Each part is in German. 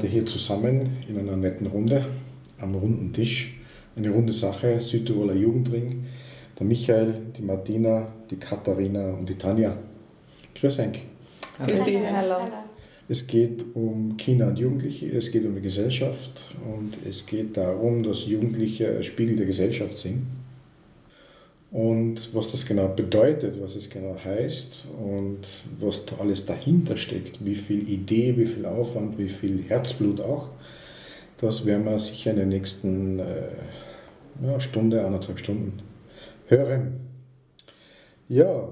heute hier zusammen in einer netten Runde am runden Tisch. Eine runde Sache, Südtiroler Jugendring. Der Michael, die Martina, die Katharina und die Tanja. Grüß euch. Grüß dich. Hallo. Es geht um Kinder und Jugendliche, es geht um die Gesellschaft und es geht darum, dass Jugendliche ein Spiegel der Gesellschaft sind. Und was das genau bedeutet, was es genau heißt und was da alles dahinter steckt, wie viel Idee, wie viel Aufwand, wie viel Herzblut auch, das werden wir sicher in der nächsten äh, ja, Stunde, anderthalb Stunden hören. Ja,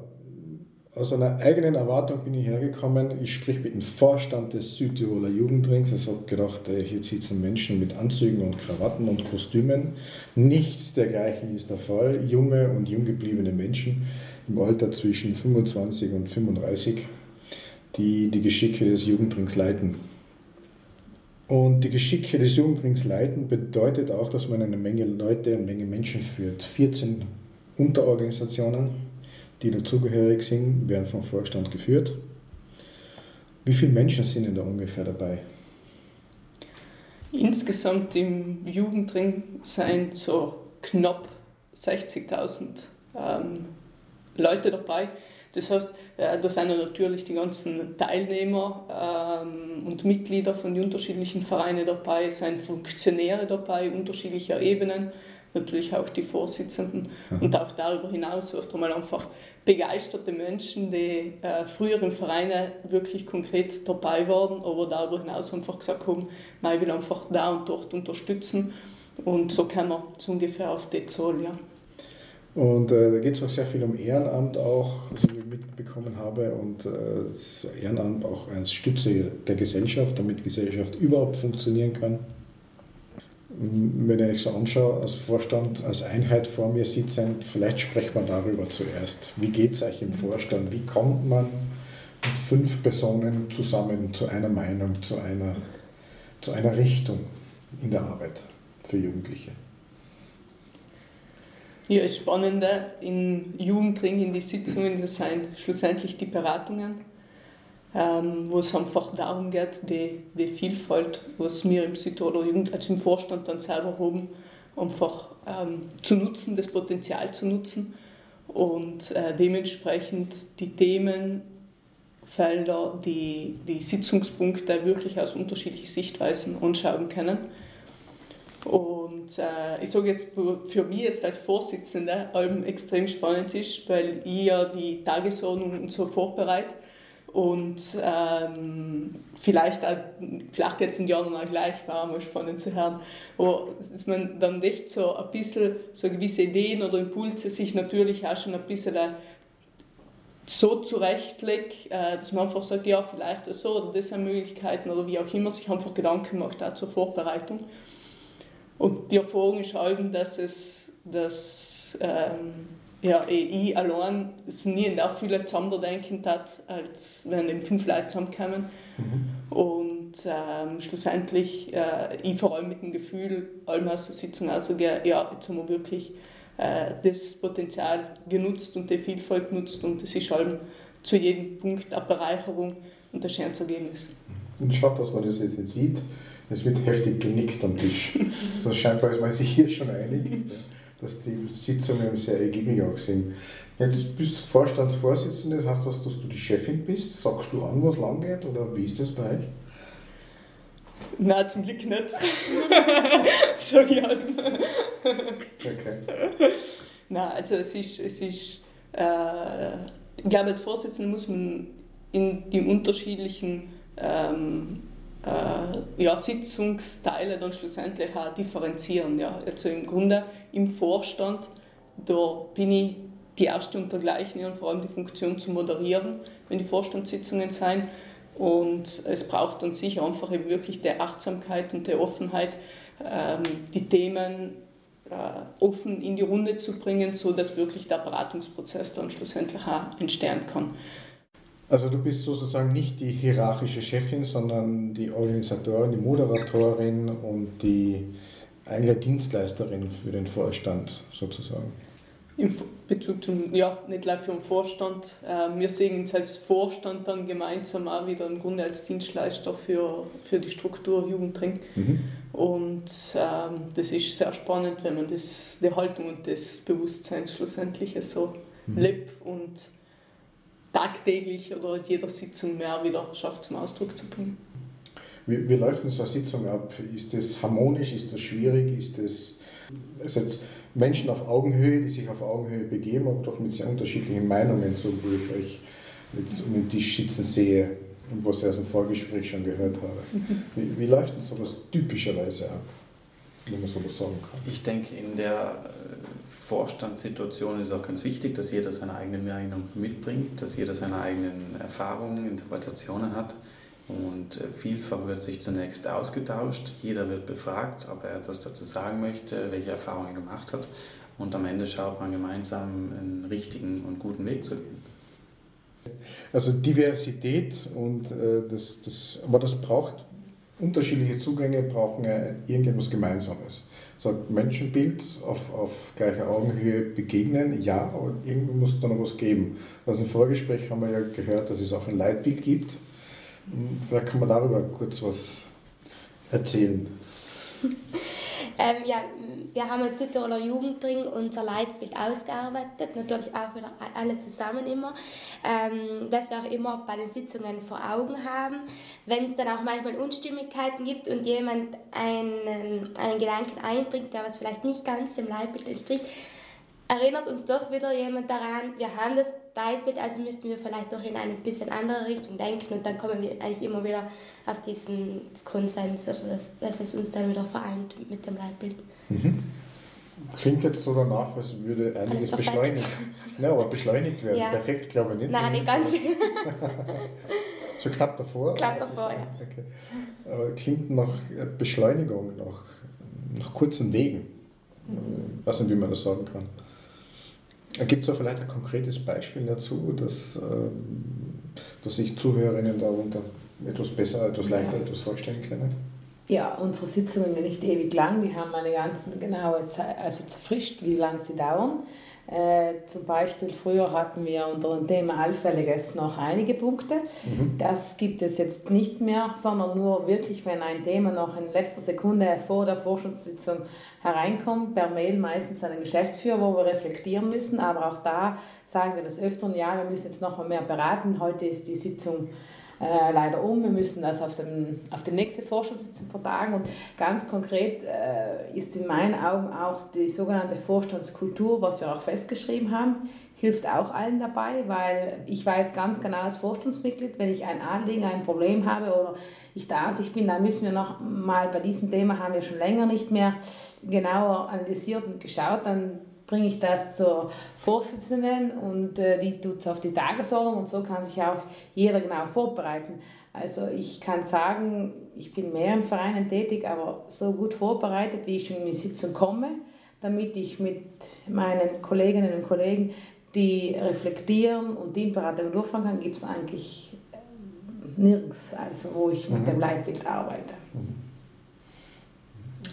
aus einer eigenen Erwartung bin ich hergekommen. Ich sprich mit dem Vorstand des Südtiroler Jugendrings. Ich habe gedacht, hier sitzen Menschen mit Anzügen und Krawatten und Kostümen. Nichts dergleichen ist der Fall. Junge und jung gebliebene Menschen im Alter zwischen 25 und 35, die die Geschicke des Jugendrings leiten. Und die Geschicke des Jugendrings leiten bedeutet auch, dass man eine Menge Leute, eine Menge Menschen führt. 14 Unterorganisationen die dazugehörig sind, werden vom Vorstand geführt. Wie viele Menschen sind denn da ungefähr dabei? Insgesamt im Jugendring sind so knapp 60.000 ähm, Leute dabei. Das heißt, äh, da sind natürlich die ganzen Teilnehmer ähm, und Mitglieder von den unterschiedlichen Vereinen dabei, es sind Funktionäre dabei, unterschiedlicher Ebenen natürlich auch die Vorsitzenden mhm. und auch darüber hinaus oft einmal einfach begeisterte Menschen, die äh, früher im Verein wirklich konkret dabei waren, aber darüber hinaus einfach gesagt haben, ich will einfach da und dort unterstützen und so kommen wir so ungefähr auf die Zahl, ja. Und äh, da geht es auch sehr viel um Ehrenamt auch, was ich mitbekommen habe und äh, das Ehrenamt auch als Stütze der Gesellschaft, damit die Gesellschaft überhaupt funktionieren kann wenn ich so anschaue, als Vorstand, als Einheit vor mir sitzen, vielleicht sprechen wir darüber zuerst. Wie geht es euch im Vorstand? Wie kommt man mit fünf Personen zusammen zu einer Meinung, zu einer, zu einer Richtung in der Arbeit für Jugendliche? Ja, das Spannende im Jugendring, in die Sitzungen, das sind schlussendlich die Beratungen ähm, wo es einfach darum geht, die, die Vielfalt, was wir im Südtiroler Jugend, also im Vorstand dann selber haben, einfach ähm, zu nutzen, das Potenzial zu nutzen und äh, dementsprechend die Themenfelder, die, die Sitzungspunkte wirklich aus unterschiedlichen Sichtweisen anschauen können. Und äh, ich sage jetzt, für mich jetzt als Vorsitzende extrem spannend ist, weil ich ja die Tagesordnung und so vorbereite und ähm, vielleicht, vielleicht jetzt in Jahren auch gleich, war mal spannend zu hören, wo dass man dann echt so ein bisschen so gewisse Ideen oder Impulse sich natürlich auch schon ein bisschen so zurechtlegt, äh, dass man einfach sagt, ja, vielleicht so oder das sind Möglichkeiten oder wie auch immer, sich einfach Gedanken macht auch zur Vorbereitung. Und die Erfahrung ist eben, dass es, dass, ähm, ja, ich allein nie in der Fülle zusammendenken hat, als wenn eben fünf Leute zusammenkommen. Mhm. Und ähm, schlussendlich, äh, ich vor allem mit dem Gefühl, allem aus der Sitzung ausgehe, ja, jetzt haben wir wirklich äh, das Potenzial genutzt und die Vielfalt genutzt und es ist allem zu jedem Punkt eine Bereicherung und ein schönes Ergebnis. Und schaut, dass man das jetzt nicht sieht, es wird heftig genickt am Tisch. so scheinbar ist man sich hier schon einig dass die Sitzungen sehr ergiebig auch sind. Jetzt bist du Vorstandsvorsitzende, heißt das, dass du die Chefin bist? Sagst du an, was lang geht oder wie ist das bei euch? Nein, zum Glück nicht. Halt. Okay. Nein, also es ist, es ist äh, ich glaube, als Vorsitzende muss man in die unterschiedlichen ähm, äh, ja, Sitzungsteile dann schlussendlich auch differenzieren. Ja. Also im Grunde im Vorstand, da bin ich die erste und dergleichen und vor allem die Funktion zu moderieren, wenn die Vorstandssitzungen sind. Und es braucht dann sicher einfach eben wirklich der Achtsamkeit und der Offenheit, ähm, die Themen äh, offen in die Runde zu bringen, sodass wirklich der Beratungsprozess dann schlussendlich auch entstehen kann. Also du bist sozusagen nicht die hierarchische Chefin, sondern die Organisatorin, die Moderatorin und die eigentlich Dienstleisterin für den Vorstand sozusagen. im Bezug zum, ja, nicht live für den Vorstand. Äh, wir sehen uns als Vorstand dann gemeinsam auch wieder im Grunde als Dienstleister für, für die Struktur Jugendring. Mhm. Und ähm, das ist sehr spannend, wenn man das, die Haltung und das Bewusstsein schlussendlich so mhm. lebt und tagtäglich oder in jeder Sitzung mehr wieder schafft zum Ausdruck zu bringen. Wie, wie läuft denn so eine Sitzung ab? Ist das harmonisch? Ist das schwierig? Ist das also jetzt Menschen auf Augenhöhe, die sich auf Augenhöhe begeben, aber doch mit sehr unterschiedlichen Meinungen, so wie ich euch jetzt um den Tisch sitzen sehe und was ich aus dem Vorgespräch schon gehört habe. Wie, wie läuft denn sowas typischerweise ab, wenn man sowas sagen kann? Ich denke, in der Vorstandssituation ist auch ganz wichtig, dass jeder seine eigene Meinung mitbringt, dass jeder seine eigenen Erfahrungen, Interpretationen hat. Und äh, vielfach wird sich zunächst ausgetauscht, jeder wird befragt, ob er etwas dazu sagen möchte, welche Erfahrungen er gemacht hat. Und am Ende schaut man gemeinsam einen richtigen und guten Weg zu gehen. Also Diversität und äh, das, das, aber das braucht unterschiedliche Zugänge, brauchen irgendetwas Gemeinsames. So ein Menschenbild auf, auf gleicher Augenhöhe begegnen, ja, aber irgendwie muss da noch was geben. Also im Vorgespräch haben wir ja gehört, dass es auch ein Leitbild gibt Vielleicht kann man darüber kurz was erzählen. ähm, ja, wir haben als Südtiroler Jugendring unser Leitbild ausgearbeitet, natürlich auch wieder alle zusammen immer, ähm, dass wir auch immer bei den Sitzungen vor Augen haben. Wenn es dann auch manchmal Unstimmigkeiten gibt und jemand einen, einen Gedanken einbringt, der was vielleicht nicht ganz dem Leitbild entspricht, erinnert uns doch wieder jemand daran, wir haben das Leitbild, also müssten wir vielleicht doch in eine bisschen andere Richtung denken und dann kommen wir eigentlich immer wieder auf diesen Konsens oder das, das was uns dann wieder vereint mit dem Leitbild. Mhm. Klingt jetzt so danach, als würde einiges beschleunigt. Ja, aber beschleunigt werden. Ja. Perfekt, glaube ich nicht. Nein, nicht ganz. so knapp davor? Knapp davor, ja. Okay. Aber klingt nach Beschleunigung, nach, nach kurzen Wegen. Mhm. Ich weiß nicht, wie man das sagen kann. Gibt es da vielleicht ein konkretes Beispiel dazu, dass, ähm, dass sich Zuhörerinnen darunter etwas besser, etwas leichter ja. etwas vorstellen können? Ja, unsere Sitzungen sind nicht ewig lang, die haben eine ganz genaue Zeit, also zerfrischt, wie lange sie dauern. Äh, zum Beispiel früher hatten wir unter dem Thema Allfälliges noch einige Punkte. Mhm. Das gibt es jetzt nicht mehr, sondern nur wirklich, wenn ein Thema noch in letzter Sekunde vor der Forschungssitzung hereinkommt, per Mail meistens an den Geschäftsführer, wo wir reflektieren müssen. Aber auch da sagen wir das öfter, ja, wir müssen jetzt noch mal mehr beraten. Heute ist die Sitzung äh, leider um. Wir müssen das auf, dem, auf die nächste Vorstandssitzung vertagen. Und ganz konkret äh, ist in meinen Augen auch die sogenannte Vorstandskultur, was wir auch festgeschrieben haben, hilft auch allen dabei, weil ich weiß ganz genau als Vorstandsmitglied, wenn ich ein Anliegen, ein Problem habe oder ich der Ansicht bin, dann müssen wir noch mal bei diesem Thema haben wir schon länger nicht mehr genauer analysiert und geschaut, dann bringe ich das zur Vorsitzenden und äh, die tut es auf die Tagesordnung und so kann sich auch jeder genau vorbereiten. Also ich kann sagen, ich bin mehr in Vereinen tätig, aber so gut vorbereitet, wie ich schon in die Sitzung komme, damit ich mit meinen Kolleginnen und Kollegen, die reflektieren und die Beratung durchführen kann, gibt es eigentlich äh, nirgends, also wo ich mit mhm. dem Leitbild arbeite. Mhm.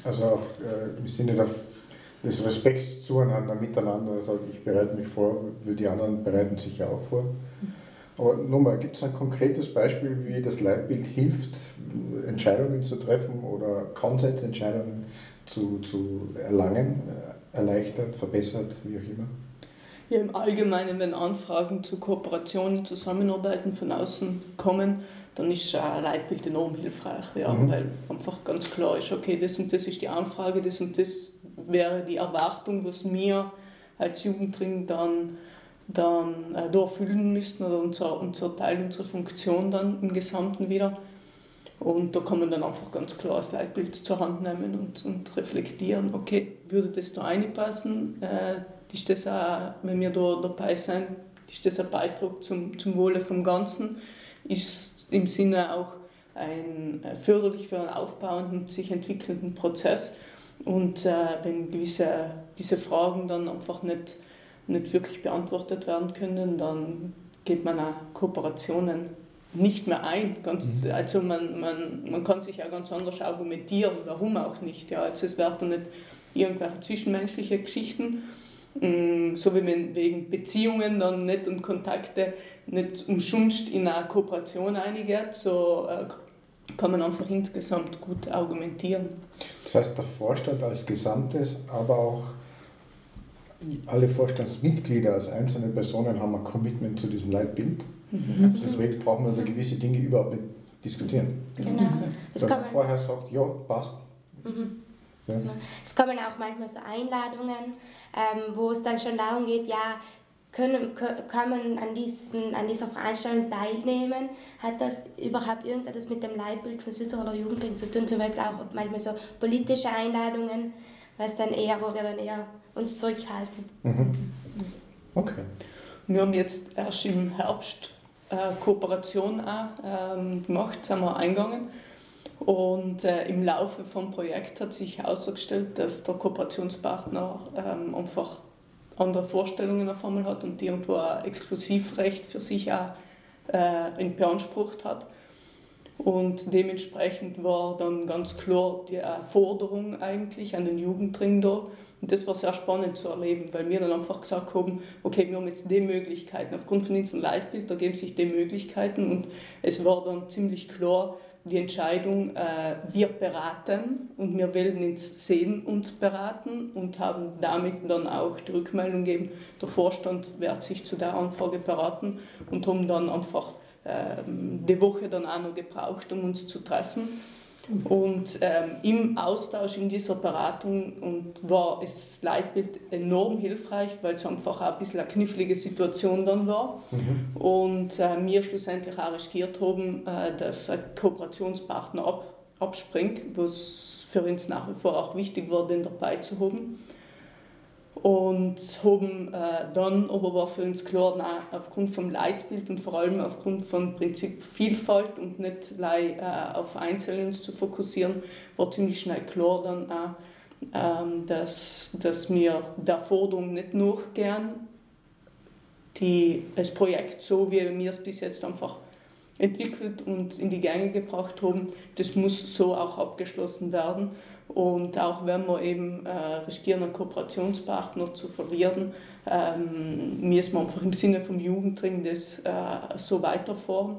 Also auch äh, im Sinne der des Respekts zueinander, miteinander. Also ich bereite mich vor, die anderen bereiten sich ja auch vor. Aber nochmal, gibt es ein konkretes Beispiel, wie das Leitbild hilft, Entscheidungen zu treffen oder Konsensentscheidungen zu, zu erlangen, erleichtert, verbessert, wie auch immer? Ja, im Allgemeinen, wenn Anfragen zu Kooperationen, Zusammenarbeiten von außen kommen, dann ist ein Leitbild enorm hilfreich, ja, mhm. weil einfach ganz klar ist, okay, das und das ist die Anfrage, das und das wäre die Erwartung, was wir als Jugendring dann, dann äh, erfüllen müssten oder unser, unser Teil unserer Funktion dann im Gesamten wieder. Und da kann man dann einfach ganz klar das Leitbild zur Hand nehmen und, und reflektieren, okay, würde das da reinpassen? Äh, ist das auch, wenn wir da dabei sind, ist das ein Beitrag zum, zum Wohle vom Ganzen? Ist im Sinne auch ein, äh, förderlich für einen aufbauenden, sich entwickelnden Prozess. Und äh, wenn gewisse diese Fragen dann einfach nicht, nicht wirklich beantwortet werden können, dann geht man auch Kooperationen nicht mehr ein. Ganz, mhm. Also man, man, man kann sich ja ganz anders argumentieren, warum auch nicht. Ja. Also es werden nicht irgendwelche zwischenmenschliche Geschichten Mm, so wie man wegen Beziehungen dann nicht und Kontakte nicht umschunst in eine Kooperation eingeht, so äh, kann man einfach insgesamt gut argumentieren. Das heißt, der Vorstand als Gesamtes, aber auch alle Vorstandsmitglieder als einzelne Personen haben ein Commitment zu diesem Leitbild. Mhm. Deswegen brauchen wir über gewisse Dinge überhaupt nicht diskutieren. Genau. Das Wenn man vorher sagt, ja, passt. Mhm. Ja. Es kommen auch manchmal so Einladungen, ähm, wo es dann schon darum geht, ja, können, kann man an, diesen, an dieser Veranstaltung teilnehmen? Hat das überhaupt irgendetwas mit dem Leitbild von Südtiroler Jugendring zu tun? Zum Beispiel auch manchmal so politische Einladungen, was dann eher, wo wir dann eher uns zurückhalten. Mhm. Okay. Wir haben jetzt erst im Herbst äh, Kooperation auch, ähm, gemacht, sind wir eingegangen. Und äh, im Laufe vom Projekt hat sich herausgestellt, dass der Kooperationspartner ähm, einfach andere Vorstellungen auf einmal hat und irgendwo ein Exklusivrecht für sich auch äh, beansprucht hat. Und dementsprechend war dann ganz klar die Forderung eigentlich an den Jugendring da. Und das war sehr spannend zu erleben, weil wir dann einfach gesagt haben, okay, wir haben jetzt die Möglichkeiten. Aufgrund von unserem Leitbild ergeben sich die Möglichkeiten und es war dann ziemlich klar, die Entscheidung, äh, wir beraten und wir werden uns sehen und beraten und haben damit dann auch die Rückmeldung gegeben, der Vorstand wird sich zu der Anfrage beraten und haben dann einfach äh, die Woche dann auch noch gebraucht, um uns zu treffen und ähm, im Austausch in dieser Beratung und war das Leitbild enorm hilfreich, weil es einfach auch ein bisschen eine knifflige Situation dann war. Mhm. Und äh, wir schlussendlich auch riskiert haben, äh, dass ein Kooperationspartner ab, abspringt, was für uns nach wie vor auch wichtig war, den dabei zu haben und haben äh, dann, aber war für uns klar, nein, aufgrund vom Leitbild und vor allem aufgrund vom Prinzip Vielfalt und nicht äh, auf Einzelne uns zu fokussieren, war ziemlich schnell klar dann auch, ähm, dass, dass wir der Forderung nicht nachgehen, die, das Projekt so, wie wir es bis jetzt einfach entwickelt und in die Gänge gebracht haben, das muss so auch abgeschlossen werden. Und auch wenn wir eben äh, riskieren, einen Kooperationspartner zu verlieren, ähm, müssen wir einfach im Sinne vom Jugendring das äh, so weiterfahren.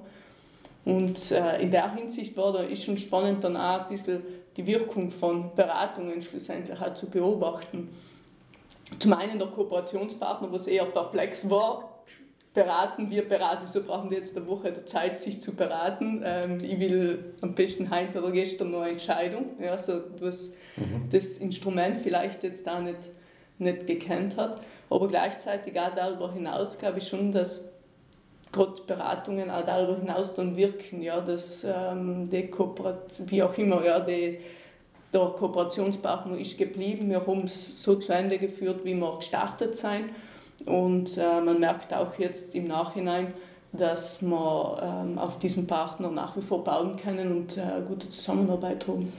Und äh, in der Hinsicht war da ist schon spannend, dann auch ein bisschen die Wirkung von Beratungen schlussendlich auch zu beobachten. Zum einen der Kooperationspartner, was eher perplex war, beraten, wir beraten, so brauchen die jetzt eine Woche der Zeit, sich zu beraten. Ähm, ich will am besten heute oder gestern noch eine Entscheidung, ja, so was mhm. das Instrument vielleicht jetzt da nicht, nicht gekannt hat. Aber gleichzeitig auch darüber hinaus glaube ich schon, dass gerade Beratungen auch darüber hinaus dann wirken, ja, dass ähm, die Kooperation, wie auch immer, ja, die, der Kooperationspartner ist geblieben. Wir haben es so zu Ende geführt, wie wir gestartet sind und äh, man merkt auch jetzt im Nachhinein, dass wir ähm, auf diesen Partner nach wie vor bauen können und äh, gute Zusammenarbeit haben.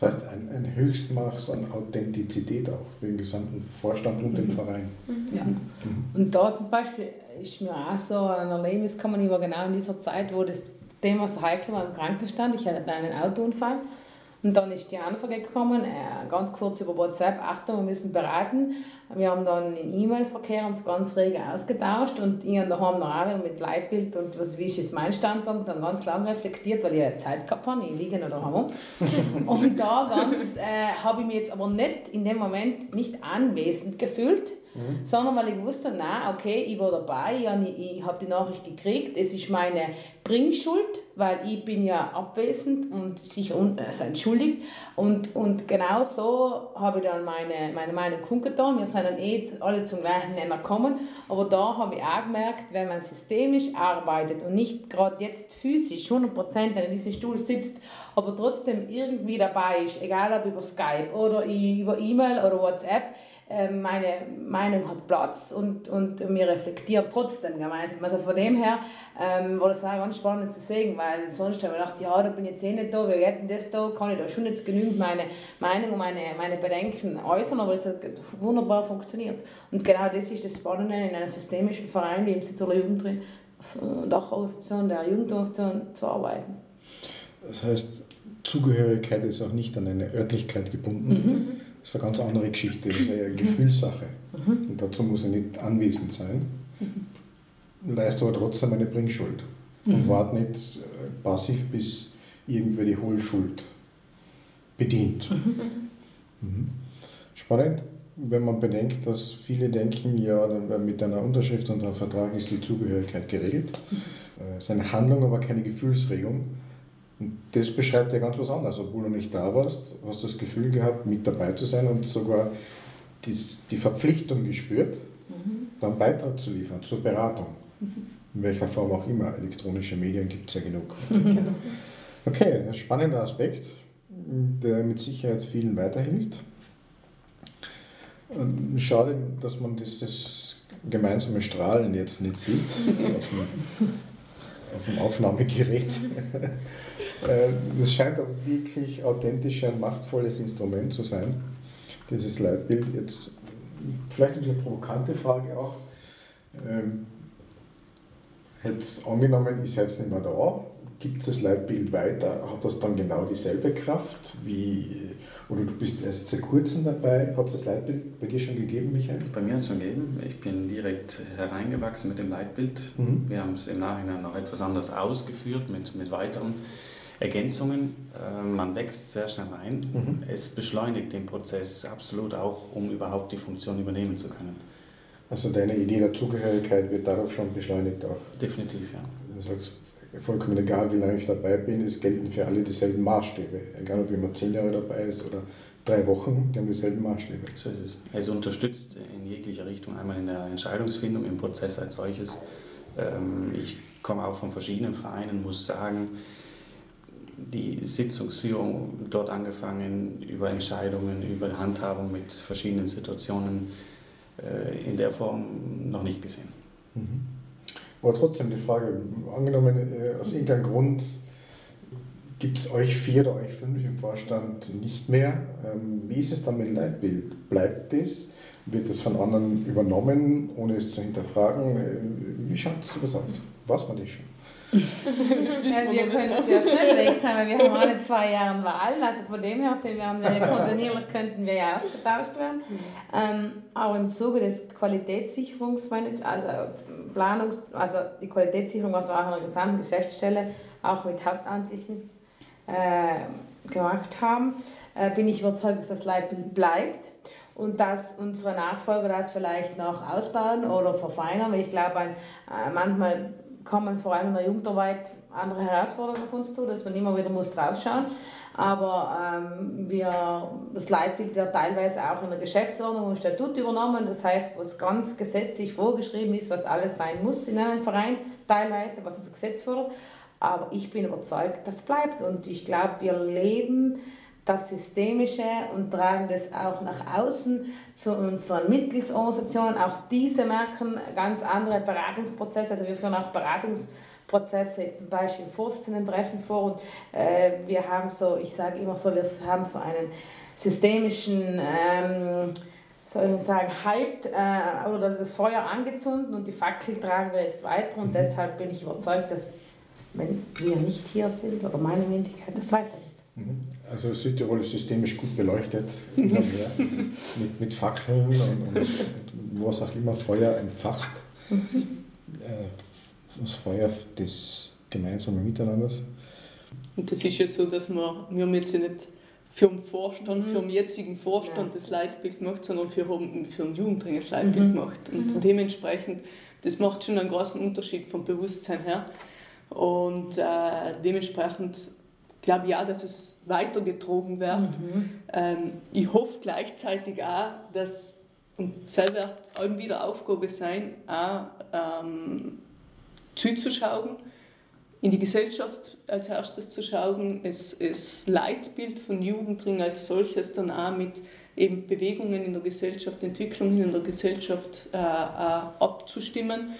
Das heißt, ein, ein Höchstmaß an Authentizität auch für den gesamten Vorstand und den mhm. Verein. Mhm. Ja. Mhm. Und da zum Beispiel ist mir auch so ein Erlebnis gekommen, ich war genau in dieser Zeit, wo das Thema so heikel war im Krankenstand. Ich hatte einen Autounfall und dann ist die Anfrage gekommen, äh, ganz kurz über WhatsApp, Achtung, wir müssen beraten. Wir haben dann in E-Mail-Verkehr uns ganz rege ausgetauscht und ich habe daheim noch auch mit Leitbild und was wie ist jetzt mein Standpunkt, dann ganz lange reflektiert, weil ich ja Zeit gehabt habe, ich liege noch daheim. und da ganz äh, habe ich mich jetzt aber nicht in dem Moment nicht anwesend gefühlt, Mhm. sondern weil ich wusste, na okay, ich war dabei, ich, ich habe die Nachricht gekriegt, es ist meine Bringschuld, weil ich bin ja abwesend und sich also entschuldigt. Und, und genau so habe ich dann meine, meine Meinung kundgetan, wir sind dann eh alle zum gleichen Nenner gekommen, aber da habe ich auch gemerkt, wenn man systemisch arbeitet und nicht gerade jetzt physisch 100% in diesem Stuhl sitzt, aber trotzdem irgendwie dabei ist, egal ob über Skype oder über E-Mail oder WhatsApp, ähm, meine Meinung hat Platz und, und wir reflektieren trotzdem gemeinsam. Also von dem her ähm, war das auch ganz spannend zu sehen, weil sonst habe ich gedacht, ja, da bin ich jetzt eh nicht da, geht denn das da, kann ich da schon jetzt genügend meine Meinung und meine, meine Bedenken äußern, aber es hat wunderbar funktioniert. Und genau das ist das Spannende in einem systemischen Verein wie im Sitzer Jugend drin, Dachorganisation der Jugendorganisation zu arbeiten. Das heißt, Zugehörigkeit ist auch nicht an eine Örtlichkeit gebunden. Mhm das ist eine ganz andere Geschichte, das ist eine Gefühlssache. Mhm. Und dazu muss er nicht anwesend sein, mhm. leistet aber trotzdem eine Bringschuld mhm. und wart nicht äh, passiv, bis irgendwer die Hohlschuld bedient. Mhm. mhm. Spannend, wenn man bedenkt, dass viele denken, ja, mit einer Unterschrift und einem Vertrag ist die Zugehörigkeit geregelt. Mhm. Äh, seine Handlung aber keine Gefühlsregung. Und das beschreibt ja ganz was anderes. Obwohl du nicht da warst, hast du das Gefühl gehabt, mit dabei zu sein und sogar die, die Verpflichtung gespürt, mhm. dann Beitrag zu liefern zur Beratung. Mhm. In welcher Form auch immer. Elektronische Medien gibt es ja genug. Okay, ein spannender Aspekt, der mit Sicherheit vielen weiterhilft. Schade, dass man dieses gemeinsame Strahlen jetzt nicht sieht auf dem, auf dem Aufnahmegerät. Äh, das scheint aber wirklich authentisch ein machtvolles Instrument zu sein, dieses Leitbild. Jetzt vielleicht eine provokante Frage auch. Ähm, jetzt angenommen, ist jetzt nicht mehr da, gibt es das Leitbild weiter? Hat das dann genau dieselbe Kraft wie, oder du bist erst seit kurzem dabei? Hat es das Leitbild bei dir schon gegeben, Michael? Bei mir hat es schon gegeben. Ich bin direkt hereingewachsen mit dem Leitbild. Mhm. Wir haben es im Nachhinein noch etwas anders ausgeführt mit, mit weiteren Ergänzungen. Äh, man wächst sehr schnell ein. Mhm. Es beschleunigt den Prozess absolut auch, um überhaupt die Funktion übernehmen zu können. Also deine Idee der Zugehörigkeit wird dadurch schon beschleunigt auch? Definitiv, ja. Du sagst, vollkommen egal, wie lange ich dabei bin, es gelten für alle dieselben Maßstäbe. Egal, ob jemand zehn Jahre dabei ist oder drei Wochen, die haben dieselben Maßstäbe. So ist es. Es unterstützt in jeglicher Richtung, einmal in der Entscheidungsfindung, im Prozess als solches. Ähm, ich komme auch von verschiedenen Vereinen, muss sagen, die Sitzungsführung dort angefangen, über Entscheidungen, über Handhabung mit verschiedenen Situationen in der Form noch nicht gesehen. Mhm. Aber trotzdem die Frage, angenommen, äh, aus irgendeinem Grund gibt es euch vier oder euch fünf im Vorstand nicht mehr. Ähm, wie ist es dann mit Leitbild? Bleibt es? Wird es von anderen übernommen, ohne es zu hinterfragen? Äh, wie schaut das aus? Was man das schon? Ja, wir können sehr schnell weg sein, weil wir haben alle zwei Jahre Wahlen, also von dem her sehen wir, haben wir kontinuierlich könnten wir ja ausgetauscht werden. Ähm, aber im Zuge des Qualitätssicherungsmanagements, also Planungs, also die Qualitätssicherung, was wir auch in der gesamten Geschäftsstelle auch mit Hauptamtlichen äh, gemacht haben, äh, bin ich überzeugt, dass das Leitbild bleibt und dass unsere Nachfolger das vielleicht noch ausbauen oder verfeinern. Ich glaube, äh, manchmal kommen vor allem in der Jugendarbeit andere Herausforderungen auf uns zu, dass man immer wieder muss draufschauen. Aber ähm, wir, das Leitbild wird teilweise auch in der Geschäftsordnung und Statut übernommen, das heißt, was ganz gesetzlich vorgeschrieben ist, was alles sein muss in einem Verein, teilweise, was das Gesetz fordert, aber ich bin überzeugt, das bleibt. Und ich glaube, wir leben das Systemische und tragen das auch nach außen zu unseren Mitgliedsorganisationen. Auch diese merken ganz andere Beratungsprozesse. Also wir führen auch Beratungsprozesse, zum Beispiel Vorsitzenden-Treffen vor und äh, wir haben so, ich sage immer so, wir haben so einen systemischen ähm, soll ich sagen, hyped äh, oder das Feuer angezündet und die Fackel tragen wir jetzt weiter und mhm. deshalb bin ich überzeugt, dass wenn wir nicht hier sind oder meine Wendigkeit, das weitergeht. Mhm. Also Südtirol ist systemisch gut beleuchtet, mhm. mit, mit Fackeln und, und, und, was auch immer Feuer entfacht. Mhm. Äh, das Feuer des gemeinsamen Miteinanders. Und das ist ja so, dass wir, wir haben jetzt nicht für den Vorstand, mhm. für den jetzigen Vorstand ja. das Leitbild gemacht, sondern für, für den Jugendring das Leitbild mhm. gemacht. Und mhm. dementsprechend, das macht schon einen großen Unterschied vom Bewusstsein her. Und äh, dementsprechend glaube auch, dass es weitergetragen wird. Mhm. Ähm, ich hoffe gleichzeitig auch, dass, und wird auch wieder Aufgabe sein, auch ähm, zuzuschauen, in die Gesellschaft als erstes zu schauen, es, das Leitbild von Jugendring als solches dann auch mit eben Bewegungen in der Gesellschaft, Entwicklungen in der Gesellschaft äh, äh, abzustimmen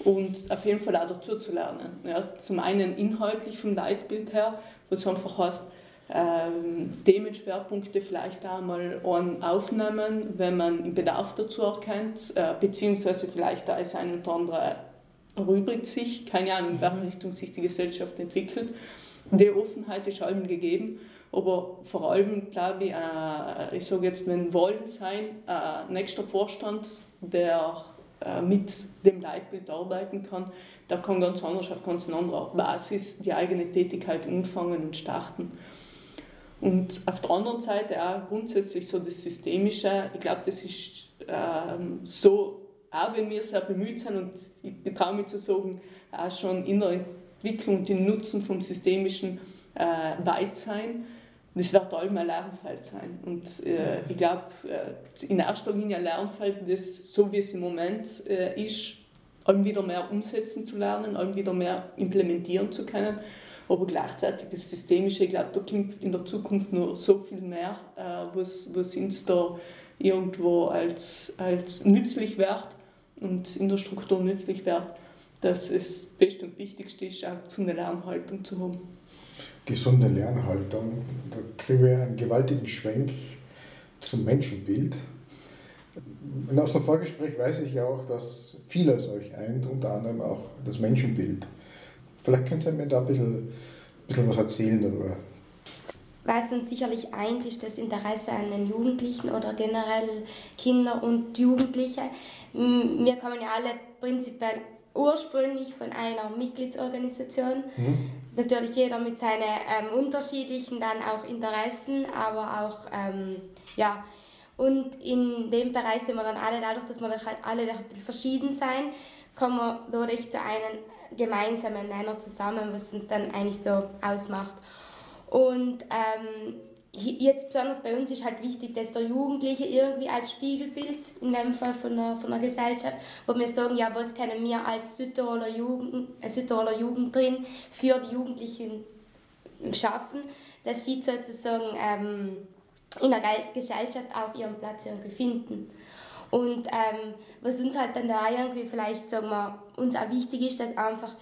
und auf jeden Fall auch dazu zu lernen. Ja, zum einen inhaltlich vom Leitbild her, wo es einfach heißt, ähm, Themenschwerpunkte vielleicht auch mal aufnehmen, wenn man Bedarf dazu erkennt, äh, beziehungsweise vielleicht auch das eine oder andere erübrigt sich, keine Ahnung, in welche Richtung sich die Gesellschaft entwickelt. Die Offenheit ist allem gegeben aber vor allem glaube ich, äh, ich sage jetzt, wenn Wollen sein, äh, nächster Vorstand, der äh, mit dem Leitbild arbeiten kann, der kann ganz anders auf ganz anderer Basis die eigene Tätigkeit umfangen und starten. Und auf der anderen Seite auch grundsätzlich so das Systemische, ich glaube, das ist ähm, so, auch wenn wir sehr bemüht sind und ich traue mich zu sagen, auch schon in der Entwicklung und im Nutzen vom Systemischen äh, weit sein, das wird allem ein Lernfeld sein. Und äh, ich glaube, äh, in erster Linie ein Lernfeld, das so wie es im Moment äh, ist, allem wieder mehr umsetzen zu lernen, allem wieder mehr implementieren zu können. Aber gleichzeitig das Systemische, ich glaube, da kommt in der Zukunft noch so viel mehr, äh, was, was uns da irgendwo als, als nützlich wird und in der Struktur nützlich wird, dass es das Beste und Wichtigste ist, auch zu einer Lernhaltung zu haben. Gesunde Lernhaltung, da kriegen wir einen gewaltigen Schwenk zum Menschenbild. Und aus dem Vorgespräch weiß ich ja auch, dass vieles euch eint, unter anderem auch das Menschenbild. Vielleicht könnt ihr mir da ein bisschen, ein bisschen was erzählen darüber. Was uns sicherlich eint, ist das Interesse an den Jugendlichen oder generell Kinder und Jugendliche. Wir kommen ja alle prinzipiell ursprünglich von einer Mitgliedsorganisation. Mhm. Natürlich jeder mit seinen ähm, unterschiedlichen dann auch Interessen, aber auch ähm, ja, und in dem Bereich sind wir dann alle, dadurch, dass wir halt alle verschieden sein, kommen wir dadurch zu einem gemeinsamen Nenner zusammen, was uns dann eigentlich so ausmacht. Und ähm, jetzt besonders bei uns ist halt wichtig, dass der Jugendliche irgendwie als Spiegelbild, in dem Fall von der, von der Gesellschaft, wo wir sagen, ja, was können wir als Südtiroler Jugend, äh, Südtiroler Jugend drin für die Jugendlichen schaffen, dass sie sozusagen ähm, in der Gesellschaft auch ihren Platz irgendwie finden. Und ähm, was uns halt dann da irgendwie vielleicht, sagen wir, uns auch wichtig ist, dass einfach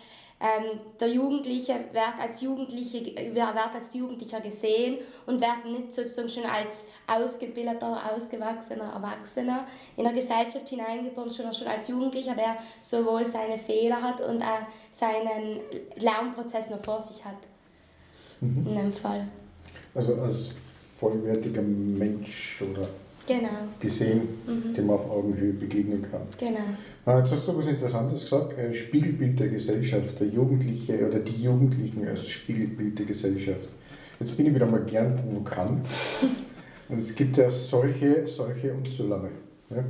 ähm, der Jugendliche wird als, Jugendliche, wird als Jugendlicher gesehen und wird nicht sozusagen schon als ausgebildeter, ausgewachsener Erwachsener in der Gesellschaft hineingeboren, sondern schon als Jugendlicher, der sowohl seine Fehler hat und auch seinen Lernprozess noch vor sich hat. Mhm. In dem Fall. Also als vollwertiger Mensch oder genau. gesehen, mhm. dem man auf Augenhöhe begegnen kann. Genau. Ah, jetzt hast du etwas Interessantes gesagt, ein Spiegelbild der Gesellschaft, der Jugendliche oder die Jugendlichen als Spiegelbild der Gesellschaft. Jetzt bin ich wieder mal gern provokant. Es gibt ja solche, solche und so lange. Ja,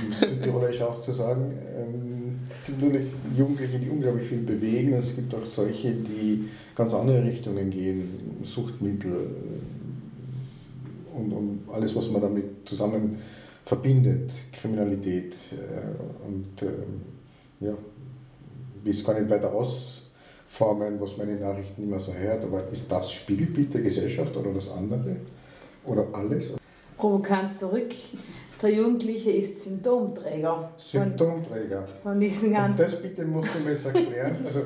Im Südtirolisch auch zu sagen, ähm, es gibt natürlich Jugendliche, die unglaublich viel bewegen, es gibt auch solche, die ganz andere Richtungen gehen, Suchtmittel, und, und alles, was man damit zusammen verbindet, Kriminalität äh, und äh, ja, will es gar nicht weiter ausformen, was meine Nachrichten immer so hört, aber ist das Spiegelbild der Gesellschaft oder das andere oder alles? Provokant zurück. Der Jugendliche ist Symptomträger. Symptomträger. Von, diesen ganzen. Und das bitte musst du mir jetzt erklären. Also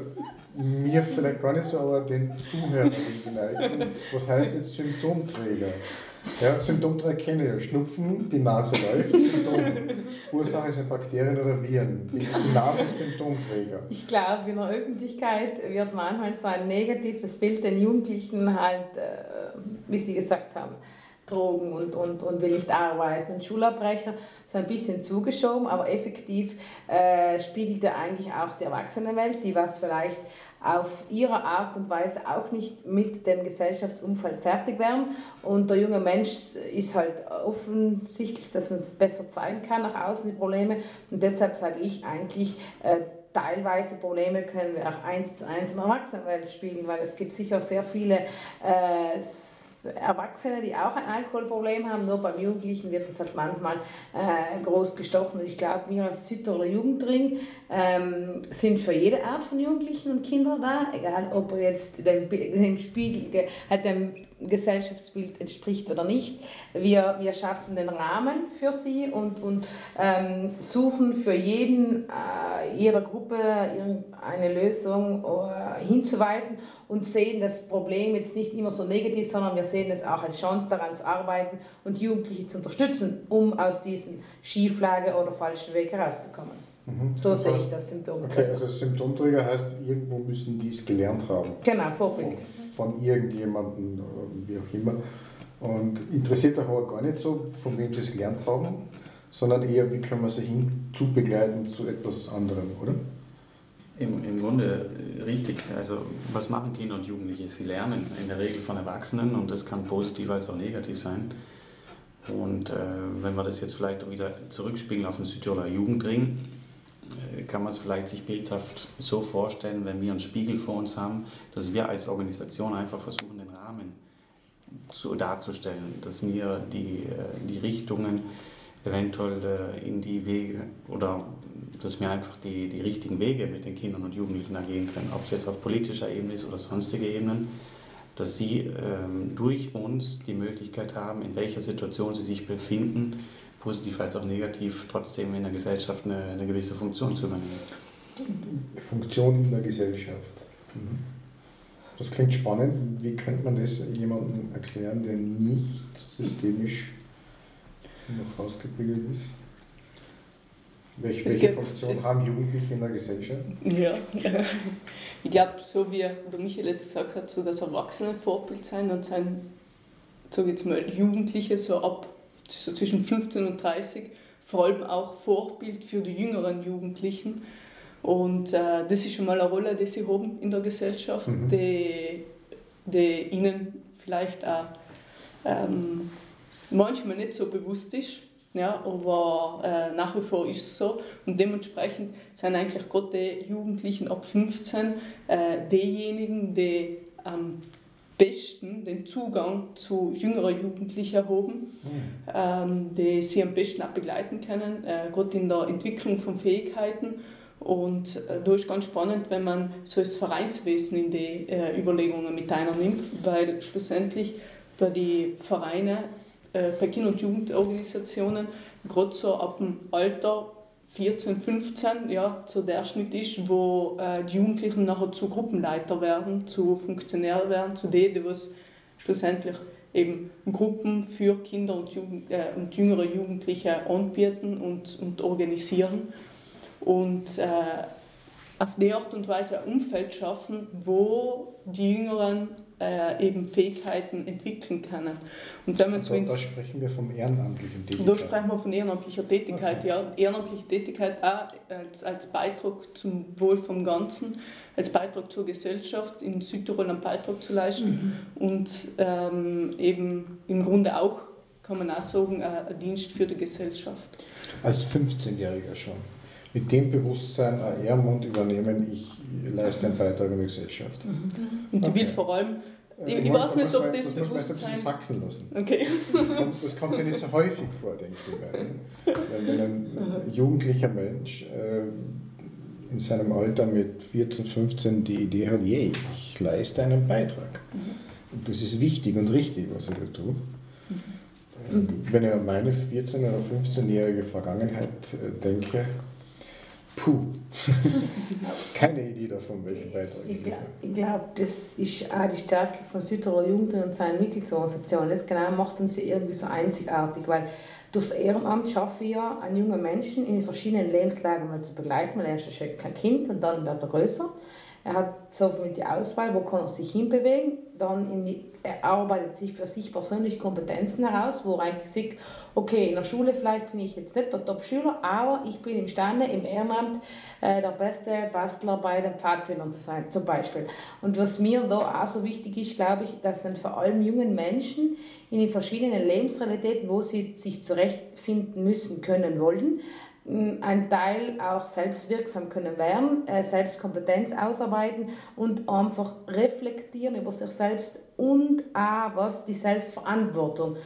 mir vielleicht gar nicht so, aber den Zuhörern vielleicht. Was heißt jetzt Symptomträger? Ja, Symptomträger kenne ich ja. Schnupfen, die Nase läuft, Symptom. Ursache sind Bakterien oder Viren. Die Nase ist Symptomträger. Ich glaube, in der Öffentlichkeit wird manchmal so ein negatives Bild den Jugendlichen halt, äh, wie Sie gesagt haben, Drogen und, und, und will nicht arbeiten. Schulabbrecher so ein bisschen zugeschoben, aber effektiv äh, spiegelt er eigentlich auch die Erwachsenenwelt, die was vielleicht auf ihre Art und Weise auch nicht mit dem Gesellschaftsumfeld fertig werden. Und der junge Mensch ist halt offensichtlich, dass man es besser zeigen kann nach außen, die Probleme. Und deshalb sage ich eigentlich, äh, teilweise Probleme können wir auch eins zu eins in der Erwachsenenwelt spielen, weil es gibt sicher sehr viele äh, Erwachsene, die auch ein Alkoholproblem haben, nur beim Jugendlichen wird das halt manchmal äh, groß gestochen. Und ich glaube, wir als Südtiroler Jugendring ähm, sind für jede Art von Jugendlichen und Kindern da, egal ob er jetzt dem, dem Spiegel, halt dem Gesellschaftsbild entspricht oder nicht. Wir, wir schaffen den Rahmen für sie und, und ähm, suchen für jeden, äh, jeder Gruppe eine Lösung äh, hinzuweisen und sehen das Problem jetzt nicht immer so negativ, sondern wir sehen es auch als Chance daran zu arbeiten und Jugendliche zu unterstützen, um aus diesen Schieflage oder falschen Weg herauszukommen. Mhm. So das sehe ich das Symptomträger. Okay, also Symptomträger heißt, irgendwo müssen die es gelernt haben. Genau, Vorbild. Von, von irgendjemandem, wie auch immer. Und interessiert Hauer gar nicht so, von wem sie es gelernt haben, sondern eher, wie können wir sie hinzubegleiten zu etwas anderem, oder? Im, Im Grunde äh, richtig. Also was machen Kinder und Jugendliche? Sie lernen in der Regel von Erwachsenen und das kann positiv als auch negativ sein. Und äh, wenn wir das jetzt vielleicht wieder zurückspiegeln auf den Südtiroler Jugendring, kann man es vielleicht sich bildhaft so vorstellen, wenn wir einen Spiegel vor uns haben, dass wir als Organisation einfach versuchen, den Rahmen zu, darzustellen, dass wir die, äh, die Richtungen eventuell äh, in die Wege oder dass wir einfach die, die richtigen Wege mit den Kindern und Jugendlichen ergehen können, ob es jetzt auf politischer Ebene ist oder sonstige Ebenen, dass sie ähm, durch uns die Möglichkeit haben, in welcher Situation sie sich befinden, positiv als auch negativ, trotzdem in der Gesellschaft eine, eine gewisse Funktion zu übernehmen. Funktion in der Gesellschaft. Mhm. Das klingt spannend. Wie könnte man das jemandem erklären, der nicht systemisch noch ausgebildet ist? Welche, welche gibt, Funktion haben Jugendliche in der Gesellschaft? Ja, ich glaube, so wie der Michael jetzt gesagt hat, so das Erwachsene Vorbild sein und sein, so jetzt mal Jugendliche so ab so zwischen 15 und 30, vor allem auch Vorbild für die jüngeren Jugendlichen. Und äh, das ist schon mal eine Rolle, die sie haben in der Gesellschaft, mhm. die, die ihnen vielleicht auch ähm, manchmal nicht so bewusst ist. Ja, aber äh, nach wie vor ist es so. Und dementsprechend sind eigentlich gerade die Jugendlichen ab 15 äh, diejenigen, die am besten den Zugang zu jüngeren Jugendlichen haben, mhm. ähm, die sie am besten auch begleiten können, äh, gerade in der Entwicklung von Fähigkeiten. Und äh, da ist ganz spannend, wenn man so das Vereinswesen in die äh, Überlegungen mit einnimmt, weil schlussendlich bei den Vereinen äh, bei Kinder- und Jugendorganisationen gerade so ab dem Alter 14, 15, ja, so der Schnitt ist, wo äh, die Jugendlichen nachher zu Gruppenleiter werden, zu Funktionären werden, zu denen, die was schlussendlich eben Gruppen für Kinder und, Jugend, äh, und jüngere Jugendliche anbieten und, und organisieren. Und äh, auf die Art und Weise ein Umfeld schaffen, wo die Jüngeren äh, eben Fähigkeiten entwickeln können. Und wenn man also, da sprechen wir von ehrenamtlichen Tätigkeit. Da sprechen wir von ehrenamtlicher Tätigkeit, okay. ja. Ehrenamtliche Tätigkeit auch als, als Beitrag zum Wohl vom Ganzen, als Beitrag zur Gesellschaft in Südtirol einen Beitrag zu leisten mhm. und ähm, eben im Grunde auch, kann man auch sagen, ein Dienst für die Gesellschaft. Als 15-Jähriger schon mit dem Bewusstsein ein Ehrenamt übernehmen, ich leiste einen Beitrag an die Gesellschaft. Mhm. Und die okay. will vor allem, ich, ich weiß nicht, ob das, das Bewusstsein... Das muss man jetzt ein bisschen sacken lassen. Okay. Das kommt, das kommt ja nicht so häufig vor, denke ich. Weil wenn ein jugendlicher Mensch äh, in seinem Alter mit 14, 15 die Idee hat, je, ich leiste einen Beitrag. Mhm. Und das ist wichtig und richtig, was er da tut. Mhm. Wenn ich an meine 14- oder 15-jährige Vergangenheit äh, denke, Puh, keine Idee davon, welchen Beitrag ich glaube. Ich glaube, das ist auch die Stärke von Südtiroler Jugend und seinen Mitgliedsorganisationen. Das genau macht uns irgendwie so einzigartig, weil durch das Ehrenamt schaffe ich ja, einen jungen Menschen in verschiedenen Lebenslagen mal zu begleiten, weil er ist ein kleines Kind und dann wird er größer. Er hat so mit der Auswahl, wo kann er sich hinbewegen. Dann die, er arbeitet sich für sich persönlich Kompetenzen heraus, wo er eigentlich sieht, okay, in der Schule vielleicht bin ich jetzt nicht der Top-Schüler, aber ich bin imstande, im Ehrenamt äh, der beste Bastler bei den Pfadfindern zu sein, zum Beispiel. Und was mir da auch so wichtig ist, glaube ich, dass man vor allem jungen Menschen in den verschiedenen Lebensrealitäten, wo sie sich zurechtfinden müssen, können wollen, ein Teil auch selbstwirksam können werden, äh, Selbstkompetenz ausarbeiten und einfach reflektieren über sich selbst und auch was die Selbstverantwortung.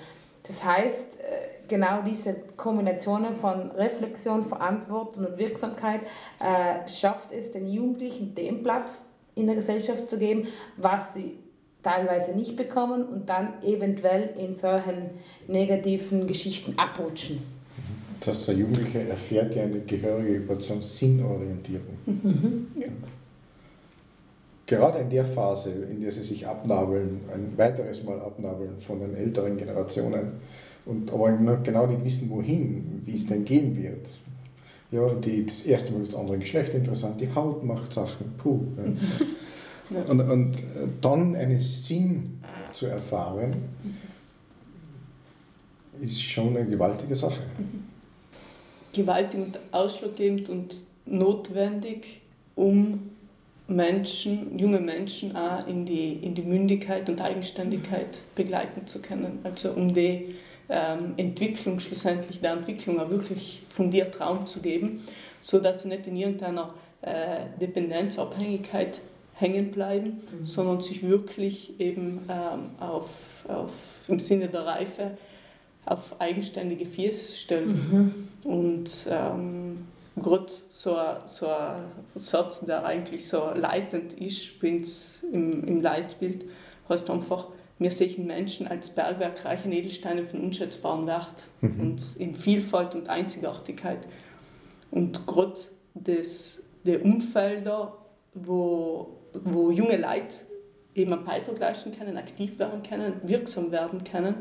Das heißt, äh, genau diese Kombinationen von Reflexion, Verantwortung und Wirksamkeit äh, schafft es den Jugendlichen den Platz in der Gesellschaft zu geben, was sie teilweise nicht bekommen und dann eventuell in solchen negativen Geschichten abrutschen. Das heißt, der Jugendliche erfährt ja eine gehörige Portion Sinnorientierung. Mhm. Ja. Gerade in der Phase, in der sie sich abnabeln, ein weiteres Mal abnabeln von den älteren Generationen und aber genau nicht wissen, wohin, wie es denn gehen wird. Ja, die, das erste Mal das andere Geschlecht interessant, die Haut macht Sachen, puh. Ja. Und, und dann einen Sinn zu erfahren, ist schon eine gewaltige Sache. Gewaltig und ausschlaggebend und notwendig, um Menschen, junge Menschen auch in die, in die Mündigkeit und Eigenständigkeit begleiten zu können. Also um die Entwicklung, schlussendlich der Entwicklung auch wirklich fundiert Raum zu geben, sodass sie nicht in irgendeiner äh, Dependenzabhängigkeit hängen bleiben, mhm. sondern sich wirklich eben ähm, auf, auf, im Sinne der Reife auf eigenständige Füße stellen. Mhm. Und ähm, gerade so, so ein Satz, der eigentlich so leitend ist im, im Leitbild, heißt einfach, wir sehen Menschen als Bergwerk reichen Edelsteine von unschätzbarem Wert mhm. und in Vielfalt und Einzigartigkeit. Und gerade das, die Umfelder, wo, wo junge Leute eben einen Beitrag leisten können, aktiv werden können, wirksam werden können,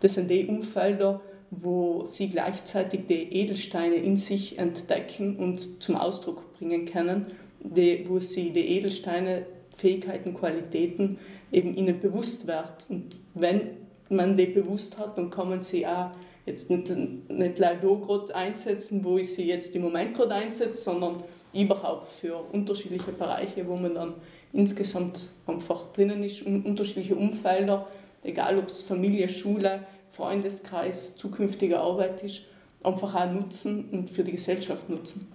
das sind die Umfelder, wo sie gleichzeitig die Edelsteine in sich entdecken und zum Ausdruck bringen können, die, wo sie die Edelsteine, Fähigkeiten, Qualitäten eben ihnen bewusst wird. Und wenn man die bewusst hat, dann kann man sie auch jetzt nicht, nicht da gerade einsetzen, wo ich sie jetzt im Moment gerade einsetze, sondern überhaupt für unterschiedliche Bereiche, wo man dann insgesamt einfach drinnen ist, unterschiedliche Umfelder, egal ob es Familie, Schule, Freundeskreis, zukünftige Arbeit ist, einfach auch nutzen und für die Gesellschaft nutzen.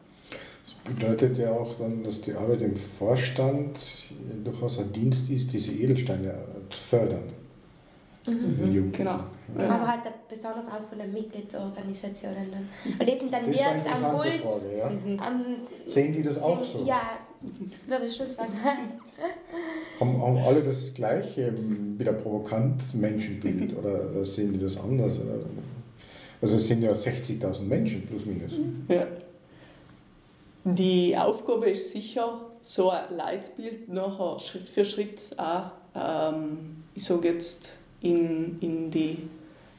Das bedeutet ja auch dann, dass die Arbeit im Vorstand durchaus ein Dienst ist, diese Edelsteine zu fördern. Mhm. Genau. Ja. Aber halt besonders auch von den Mitgliedsorganisationen. Und die sind dann das direkt am Puls. Frage, ja. mhm. Sehen die das sind, auch so? Ja, würde ich schon sagen. haben, haben alle das gleiche, wieder provokant Menschenbild oder sehen die das anders? Also es sind ja 60.000 Menschen plus minus. Ja. Die Aufgabe ist sicher, so ein Leitbild nachher Schritt für Schritt auch, ähm, ich sage jetzt, in, in die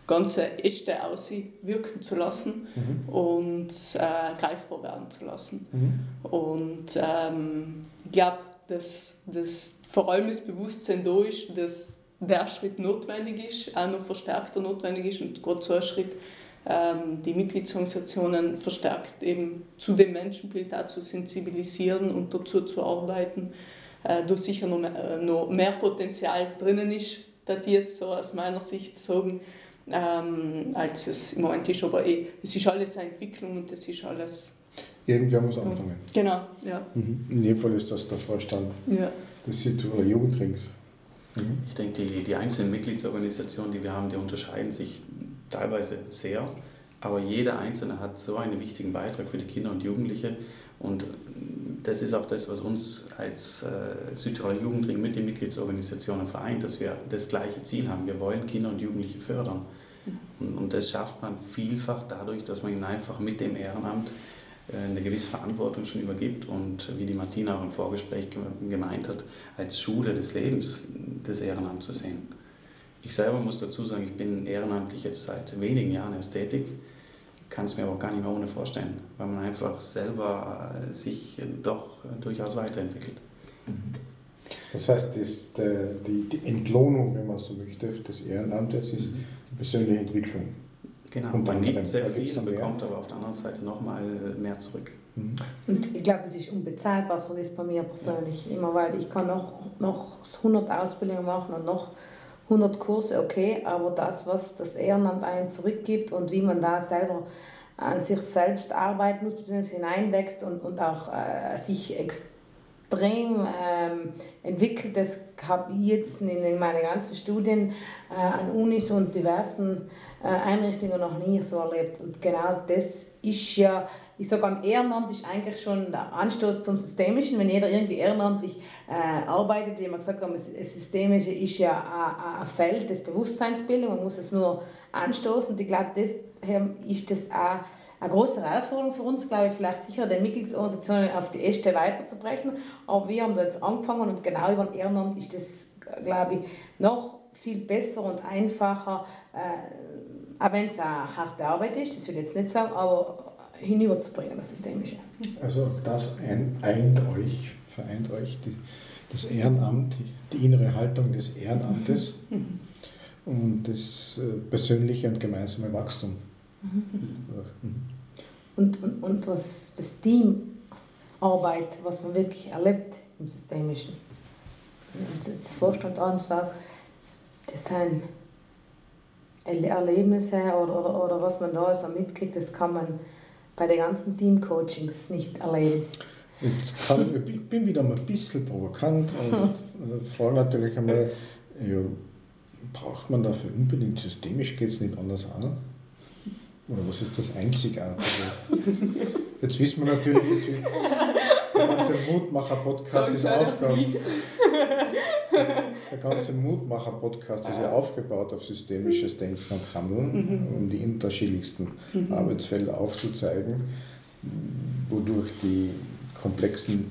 ganze Echte auswirken zu lassen mhm. und äh, greifbar werden zu lassen. Mhm. Und ähm, ich glaube, dass, dass vor allem das Bewusstsein da ist, dass der Schritt notwendig ist, auch noch verstärkter notwendig ist und gerade so ein Schritt die Mitgliedsorganisationen verstärkt eben zu dem Menschenbild auch zu sensibilisieren und dazu zu arbeiten, äh, da sicher noch mehr, äh, noch mehr Potenzial drinnen ist, da die jetzt so aus meiner Sicht sagen, ähm, als es im Moment ist. Aber eh, es ist alles eine Entwicklung und es ist alles. Irgendwer muss anfangen. Genau, ja. Mhm. In jedem Fall ist das der Vorstand ja. des Südtiroler Jugendrings. Mhm. Ich denke, die, die einzelnen Mitgliedsorganisationen, die wir haben, die unterscheiden sich teilweise sehr, aber jeder Einzelne hat so einen wichtigen Beitrag für die Kinder und Jugendliche und das ist auch das, was uns als äh, Südtiroler Jugendring mit den Mitgliedsorganisationen vereint, dass wir das gleiche Ziel haben. Wir wollen Kinder und Jugendliche fördern. Und, und das schafft man vielfach dadurch, dass man ihnen einfach mit dem Ehrenamt äh, eine gewisse Verantwortung schon übergibt und wie die Martina auch im Vorgespräch gemeint hat, als Schule des Lebens das Ehrenamt zu sehen. Ich selber muss dazu sagen, ich bin ehrenamtlich jetzt seit wenigen Jahren erst tätig, kann es mir aber gar nicht mehr ohne vorstellen, weil man einfach selber äh, sich doch durchaus weiterentwickelt. Mhm. Das heißt, das, die, die Entlohnung, wenn man so möchte, des Ehrenamtes ist mhm. die persönliche Entwicklung. Genau, und man gibt sehr viel und bekommt aber auf der anderen Seite nochmal mehr zurück. Mhm. Und ich glaube, es ist unbezahlbar, so ist bei mir persönlich ja. immer, weil ich kann noch, noch 100 Ausbildungen machen und noch 100 Kurse, okay, aber das, was das Ehrenamt einen zurückgibt und wie man da selber an sich selbst arbeiten muss, beziehungsweise hineinwächst und, und auch äh, sich extrem ähm, entwickelt, das habe ich jetzt in, in meinen ganzen Studien äh, an Unis und diversen äh, Einrichtungen noch nie so erlebt. Und genau das ist ja ich sage, am Ehrenamt ist eigentlich schon der Anstoß zum Systemischen. Wenn jeder irgendwie ehrenamtlich äh, arbeitet, wie man gesagt hat, das Systemische ist ja ein, Feld des Bewusstseinsbildung, man muss es nur anstoßen. Und ich glaube, das ist das auch eine große Herausforderung für uns, glaube ich, vielleicht sicher den Mitgliedsorganisationen auf die Äste weiterzubrechen. Aber wir haben da jetzt angefangen und genau über ein Ehrenamt ist das, glaube ich, noch viel besser und einfacher, äh, auch wenn es eine harte Arbeit ist, das will ich jetzt nicht sagen, aber hinüberzubringen, das Systemische. Also das eint euch, vereint euch die, das Ehrenamt, die innere Haltung des Ehrenamtes mhm. und das äh, persönliche und gemeinsame Wachstum. Mhm. Mhm. Und, und, und was das Teamarbeit, was man wirklich erlebt im Systemischen. Und das Vorstand an sagt, das sind Erlebnisse oder, oder, oder was man da so mitkriegt, das kann man bei den ganzen Teamcoachings nicht erleben. Jetzt kann, ich bin wieder mal ein bisschen provokant und frage natürlich einmal, ja, braucht man dafür unbedingt systemisch, geht es nicht anders an? Oder was ist das Einzigartige? Jetzt wissen wir natürlich, der ganze Mutmacher-Podcast ist aufgebaut. Der ganze Mutmacher-Podcast ist ja aufgebaut auf systemisches Denken und Handeln, mhm. um die unterschiedlichsten mhm. Arbeitsfelder aufzuzeigen, wodurch die komplexen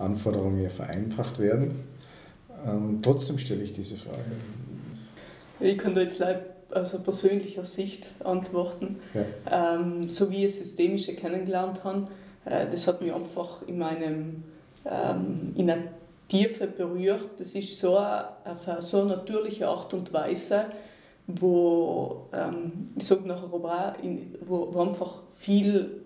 Anforderungen ja vereinfacht werden. Ähm, trotzdem stelle ich diese Frage. Ich kann da jetzt leider aus also persönlicher Sicht antworten. Ja. Ähm, so wie ich Systemische kennengelernt habe, äh, das hat mich einfach in meinem ähm, in Tiefe berührt. Das ist so eine, auf eine so natürliche Art und Weise, wo ähm, ich sage nachher aber auch, wo, wo einfach viel,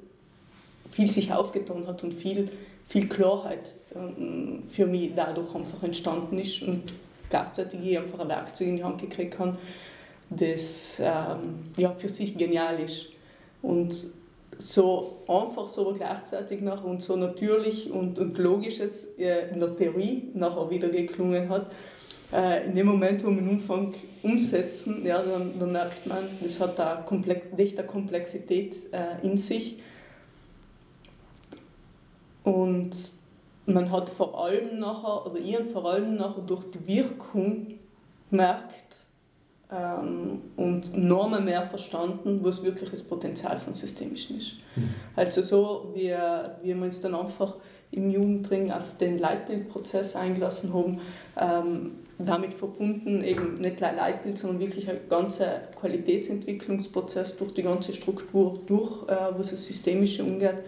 viel sich aufgetan hat und viel, viel Klarheit ähm, für mich dadurch einfach entstanden ist und gleichzeitig ich einfach ein Werkzeug in die Hand gekriegt habe, das ähm, ja, für sich genial ist. Und so einfach, so gleichzeitig nach und so natürlich und, und logisches äh, in der Theorie nachher wieder geklungen hat. Äh, in dem Moment, wo man anfängt umsetzen, ja, dann, dann merkt man, das hat eine Komplex, eine Komplexität äh, in sich. Und man hat vor allem nachher, oder ihr vor allem nachher durch die Wirkung merkt, ähm, und noch mehr verstanden, was wirklich das Potenzial von Systemischen ist. Mhm. Also so, wie, wie wir uns dann einfach im Jugendring auf den Leitbildprozess eingelassen haben, ähm, damit verbunden eben nicht gleich Leitbild, sondern wirklich ein ganzer Qualitätsentwicklungsprozess durch die ganze Struktur durch, äh, was das Systemische umgeht,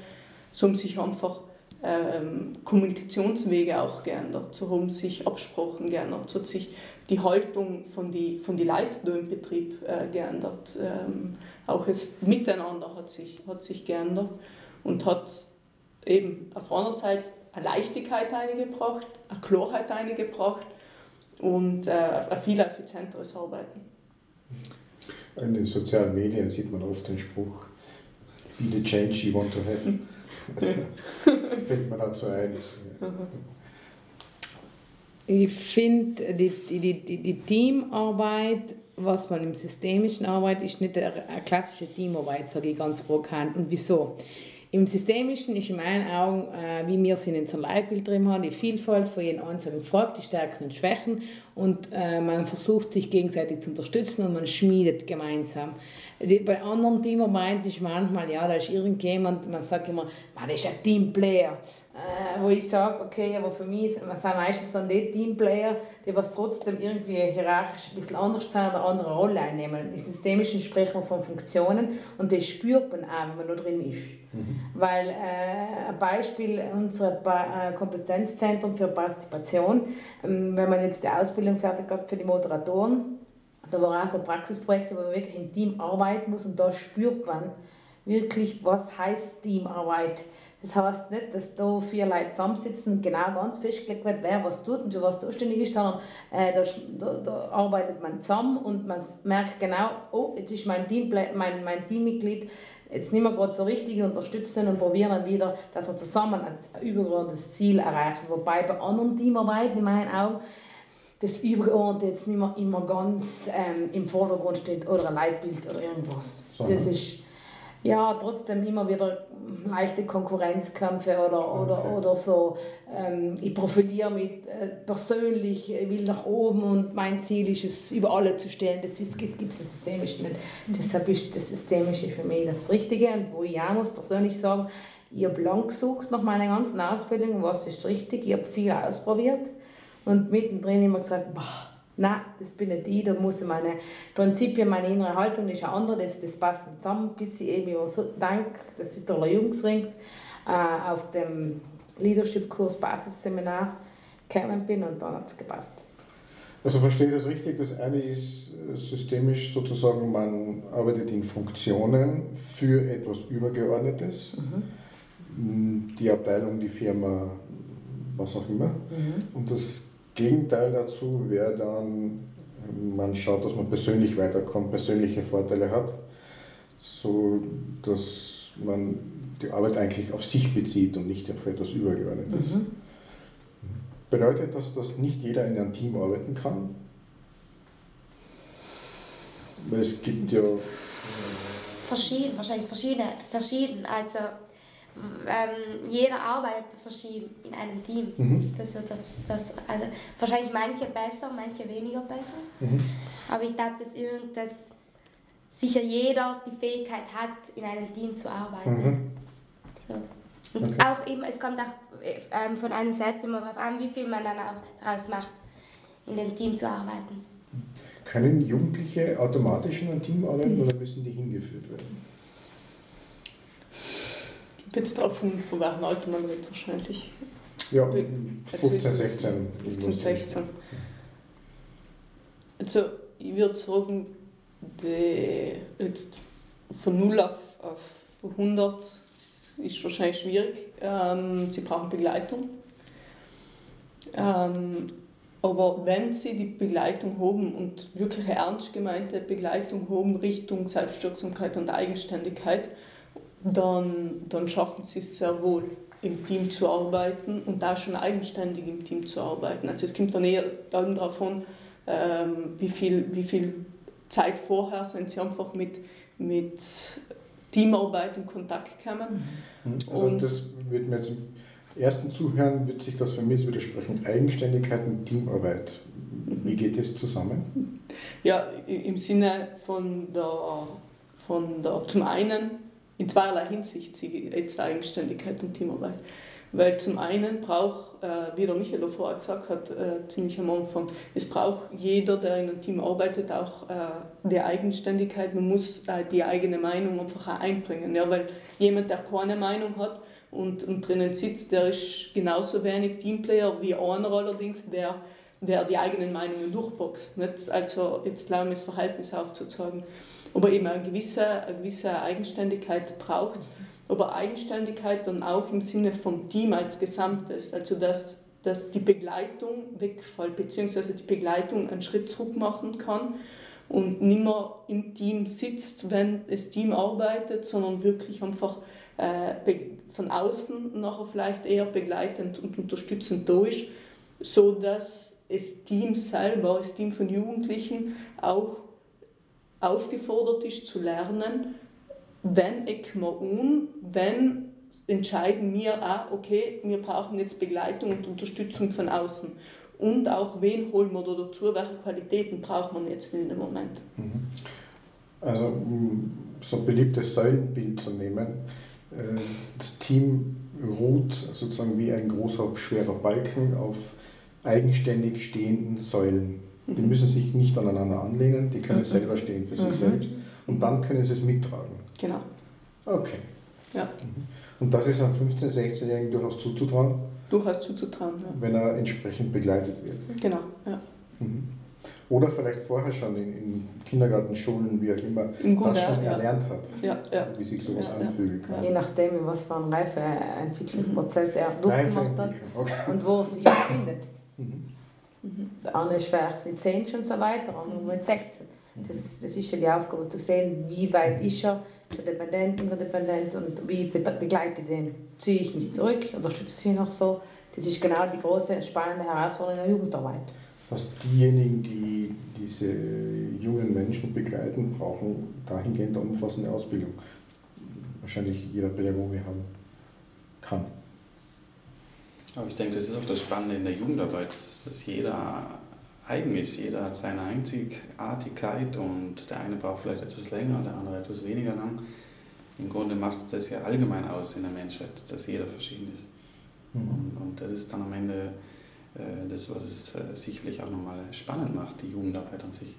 so haben sich einfach ähm, Kommunikationswege auch geändert, so haben sich Absprachen geändert, so hat sich die Haltung von den von die Leuten im Betrieb äh, geändert. Ähm, auch das Miteinander hat sich, hat sich geändert und hat eben auf einer Seite eine Leichtigkeit eingebracht, eine Klarheit eingebracht und äh, ein viel effizienteres Arbeiten. In den sozialen Medien sieht man oft den Spruch, be the change you want to have. Das fällt mir dazu ein. Ich finde, die, die, die, die Teamarbeit, was man im systemischen Arbeit ist, nicht eine klassische Teamarbeit, sage ich ganz provokant. Und wieso? Im Systemischen ist in meinen Augen, äh, wie wir es in unserem Leitbild drin haben, die Vielfalt von jedem Einzelnen fragt, die Stärken und Schwächen und äh, man versucht sich gegenseitig zu unterstützen und man schmiedet gemeinsam. Die, bei anderen Teamarbeiten ist manchmal, ja, da ist irgendjemand, man sagt immer, man ist ein Teamplayer äh, wo ich sage, okay, aber für mich sind meistens dann die Teamplayer, die was trotzdem irgendwie hierarchisch ein bisschen anders sind oder eine andere Rolle einnehmen. Im Systemischen sprechen wir von Funktionen und das spürt man auch, wenn man da drin ist. Mhm. Weil äh, ein Beispiel, unser äh, Kompetenzzentrum für Partizipation, ähm, wenn man jetzt die Ausbildung fertig hat für die Moderatoren, da waren auch so Praxisprojekte, wo man wirklich im Team arbeiten muss und da spürt man wirklich, was heißt Teamarbeit das heißt nicht, dass da vier Leute zusammensitzen und genau ganz festgelegt wird, wer was tut und für was zuständig ist, sondern äh, da, da, da, arbeitet man zusammen und man merkt genau, oh, jetzt ist mein, Team, mein, mein Teammitglied jetzt nicht mehr gerade so richtig unterstützen und probieren dann wieder, dass wir zusammen ein übergeordnetes Ziel erreichen. Wobei bei anderen Teamarbeiten in meinen Augen das Übergeordnete jetzt nicht mehr immer ganz ähm, im Vordergrund steht oder ein Leitbild oder irgendwas. Sondern? Das ist ja, trotzdem immer wieder leichte Konkurrenzkämpfe oder, oder, okay. oder so. Ähm, ich profiliere mich äh, persönlich, ich will nach oben und mein Ziel ist es, über alle zu stehen. Das, ist, das gibt es systemisch nicht. Mhm. Deshalb ist das Systemische für mich das Richtige und wo ich auch muss persönlich sagen, ich habe lang gesucht nach meiner ganzen Ausbildung, was ist richtig, ich habe viel ausprobiert und mittendrin immer gesagt, boah, nein, das bin nicht ich, da muss ich meine Prinzipien, meine innere Haltung ist eine andere, das, das passt nicht zusammen, bis ich eben so dank des Südtiroler Jungsrings äh, auf dem Leadership-Kurs Basisseminar gekommen bin und dann hat es gepasst. Also verstehe ich das richtig? Das eine ist äh, systemisch sozusagen, man arbeitet in Funktionen für etwas Übergeordnetes. Mhm. Die Abteilung, die Firma, was auch immer. Mhm. Und das Gegenteil dazu wäre dann, man schaut, dass man persönlich weiterkommt, persönliche Vorteile hat, so dass man die Arbeit eigentlich auf sich bezieht und nicht auf etwas Übergeordnetes. Mhm. Bedeutet das, dass nicht jeder in einem Team arbeiten kann? Weil es gibt ja. Verschieden, wahrscheinlich verschiedene, verschieden. Also ähm, jeder arbeitet verschieden in einem Team. Mhm. Das wird das, das, also wahrscheinlich manche besser, manche weniger besser. Mhm. Aber ich glaube, dass, dass sicher jeder die Fähigkeit hat, in einem Team zu arbeiten. Mhm. So. Und okay. auch eben, es kommt auch ähm, von einem selbst immer darauf an, wie viel man dann auch daraus macht, in dem Team zu arbeiten. Können Jugendliche automatisch in einem Team arbeiten oder müssen die hingeführt werden? Jetzt drauf von, von welchem Alter man wird wahrscheinlich. Ja, 15, 16. 15, 16. Also ich würde sagen, die, jetzt von 0 auf, auf 100 ist wahrscheinlich schwierig. Ähm, sie brauchen Begleitung. Ähm, aber wenn sie die Begleitung haben und wirklich ernst gemeinte Begleitung haben Richtung Selbstwirksamkeit und Eigenständigkeit, dann, dann schaffen sie es sehr wohl, im Team zu arbeiten und da schon eigenständig im Team zu arbeiten. Also es kommt dann eher darauf an, ähm, wie, viel, wie viel Zeit vorher sind sie einfach mit, mit Teamarbeit in Kontakt kommen. Mhm. Also und das wird mir jetzt im ersten Zuhören wird sich das für mich widersprechen. Eigenständigkeit und Teamarbeit. Wie geht das zusammen? Ja, im Sinne von der, von der zum einen in zweierlei Hinsicht jetzt Eigenständigkeit und Teamarbeit. Weil zum einen braucht, äh, wie der Michael vorher gesagt hat, äh, ziemlich am Anfang, es braucht jeder, der in einem Team arbeitet, auch äh, die Eigenständigkeit. Man muss äh, die eigene Meinung einfach auch einbringen. Ja? Weil jemand, der keine Meinung hat und, und drinnen sitzt, der ist genauso wenig Teamplayer wie einer allerdings, der, der die eigenen Meinungen durchboxt. Nicht? Also jetzt wir das Verhältnis aufzuzeigen aber eben eine gewisse, eine gewisse Eigenständigkeit braucht. Aber Eigenständigkeit dann auch im Sinne vom Team als Gesamtes, also dass, dass die Begleitung wegfällt, beziehungsweise die Begleitung einen Schritt zurück machen kann und nicht mehr im Team sitzt, wenn das Team arbeitet, sondern wirklich einfach äh, von außen nachher vielleicht eher begleitend und unterstützend da ist, so dass das Team selber, das Team von Jugendlichen auch aufgefordert ist zu lernen, wenn ich mir um, wenn entscheiden wir auch, okay, wir brauchen jetzt Begleitung und Unterstützung von außen. Und auch, wen holen wir da dazu, welche Qualitäten braucht man jetzt in dem Moment. Mhm. Also, so ein beliebtes Säulenbild zu nehmen, äh, das Team ruht sozusagen wie ein großer, schwerer Balken auf eigenständig stehenden Säulen. Die müssen sich nicht aneinander anlehnen, die können mhm. selber stehen für sich mhm. selbst und dann können sie es mittragen. Genau. Okay. Ja. Mhm. Und das ist einem 15-, 16-Jährigen durchaus zuzutrauen? Durchaus zuzutrauen, ja. Wenn er entsprechend begleitet wird. Genau, ja. Mhm. Oder vielleicht vorher schon in, in Kindergarten, Schulen, wie auch immer, Im Grunde, das schon ja. erlernt hat, ja, ja. wie sich sowas ja, anfühlen kann. Je nachdem, was für einen Reifeentwicklungsprozess er durchgemacht hat okay. und wo er sich befindet. Mhm. Mhm. Der ist vielleicht mit 10 schon so weit, der andere mit 16. Das, das ist ja die Aufgabe, zu sehen, wie weit ist er, ist er dependent, interdependent und wie begleite ich den. Ziehe ich mich zurück, unterstütze ich ihn noch so. Das ist genau die große, spannende Herausforderung in der Jugendarbeit. Das heißt, diejenigen, die diese jungen Menschen begleiten, brauchen dahingehend eine umfassende Ausbildung. Wahrscheinlich jeder Pädagoge haben kann. Aber ich denke, das ist auch das Spannende in der Jugendarbeit, dass, dass jeder eigen ist. Jeder hat seine Einzigartigkeit und der eine braucht vielleicht etwas länger, der andere etwas weniger lang. Im Grunde macht es das ja allgemein aus in der Menschheit, dass jeder verschieden ist. Mhm. Und, und, das ist dann am Ende äh, das, was es äh, sicherlich auch nochmal spannend macht, die Jugendarbeit an sich.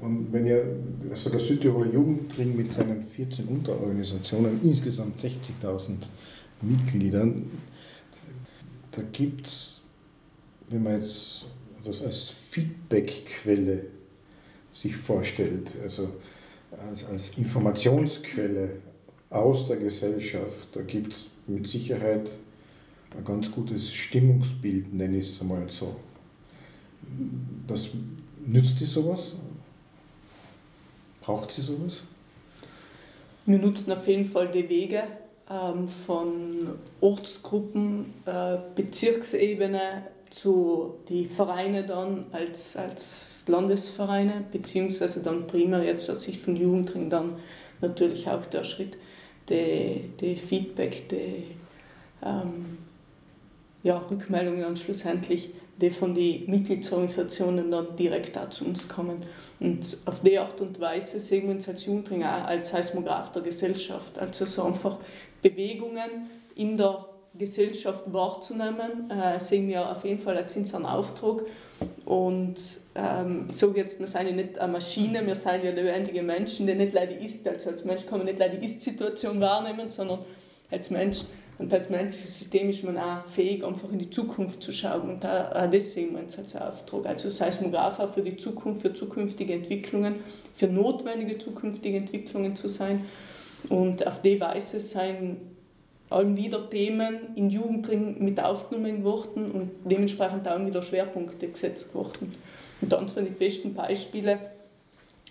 Und wenn ihr, also der Südtiroler Jugendring mit seinen 14 Unterorganisationen, insgesamt 60.000 Mitgliedern, da gibt es, wenn man jetzt das als Feedbackquelle sich vorstellt, also als, als Informationsquelle aus der Gesellschaft, da gibt es mit Sicherheit ein ganz gutes Stimmungsbild, nenne ich es einmal so. Das, nützt dir sowas? Braucht sie sowas? Wir nutzen auf jeden Fall die Wege von Ortsgruppen, äh, Bezirksebene zu die Vereine dann als, als Landesvereine, beziehungsweise dann primär jetzt aus Sicht von Jugendring dann natürlich auch der Schritt, die Feedback, die ähm, ja, Rückmeldungen dann schlussendlich die von den Mitgliedsorganisationen dann direkt auch zu uns kommen. Und auf die Art und Weise sehen wir uns als Jugendring auch als Seismograph der Gesellschaft. Also so einfach Bewegungen in der Gesellschaft wahrzunehmen, äh, sehen wir auf jeden Fall als unseren Auftrag. Und ähm, ich sage jetzt, wir sind ja nicht eine Maschine, wir sind ja lebendige Menschen, die nicht leider ist. Also als Mensch kann man nicht leider Ist-Situation wahrnehmen, sondern als Mensch und als menschliches System ist man auch fähig, einfach in die Zukunft zu schauen. Und auch das sehen wir uns als Auftrag. Also Seismograph für die Zukunft, für zukünftige Entwicklungen, für notwendige zukünftige Entwicklungen zu sein. Und auf die Weise sind allem wieder Themen in Jugendring mit aufgenommen worden und dementsprechend auch wieder Schwerpunkte gesetzt worden. Und dann zwei die besten Beispiele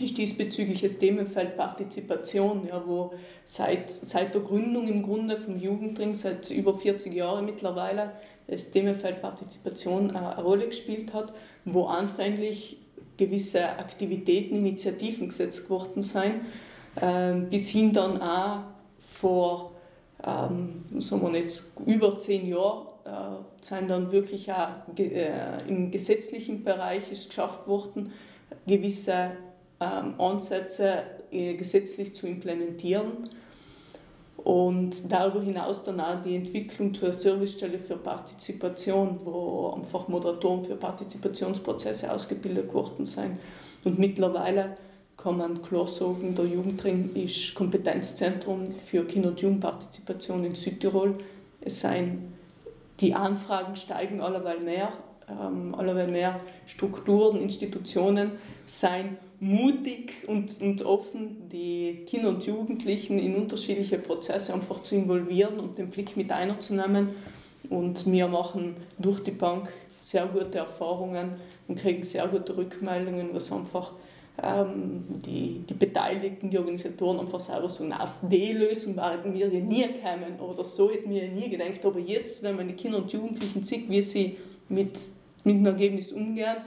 ist diesbezüglich das Themenfeld Partizipation, ja, wo seit, seit der Gründung im Grunde vom Jugendring, seit über 40 Jahren mittlerweile, das Themenfeld Partizipation eine Rolle gespielt hat, wo anfänglich gewisse Aktivitäten, Initiativen gesetzt worden sind, äh, bis hin dann auch vor ähm, sagen wir jetzt über zehn Jahren äh, sind dann wirklich auch äh, im gesetzlichen Bereich ist geschafft worden, gewisse ähm, Ansätze äh, gesetzlich zu implementieren und darüber hinaus dann auch die Entwicklung zur Servicestelle für Partizipation, wo einfach Moderatoren für Partizipationsprozesse ausgebildet worden sind. Und mittlerweile kann man klar sagen, der Jugendring ist Kompetenzzentrum für Kinder- und Jugendpartizipation in Südtirol. Es seien, die Anfragen steigen allerweil mehr, ähm, allerweil mehr Strukturen, Institutionen seien mutig und, und offen, die Kinder und Jugendlichen in unterschiedliche Prozesse einfach zu involvieren und den Blick mit einzunehmen. Und wir machen durch die Bank sehr gute Erfahrungen und kriegen sehr gute Rückmeldungen, was einfach ähm, die, die Beteiligten, die Organisatoren einfach selber so auf die Lösung waren wir ja nie gekommen oder so hätten wir ja nie gedacht. Aber jetzt, wenn man die Kinder und Jugendlichen sieht, wie sie mit, mit dem Ergebnis umgehen,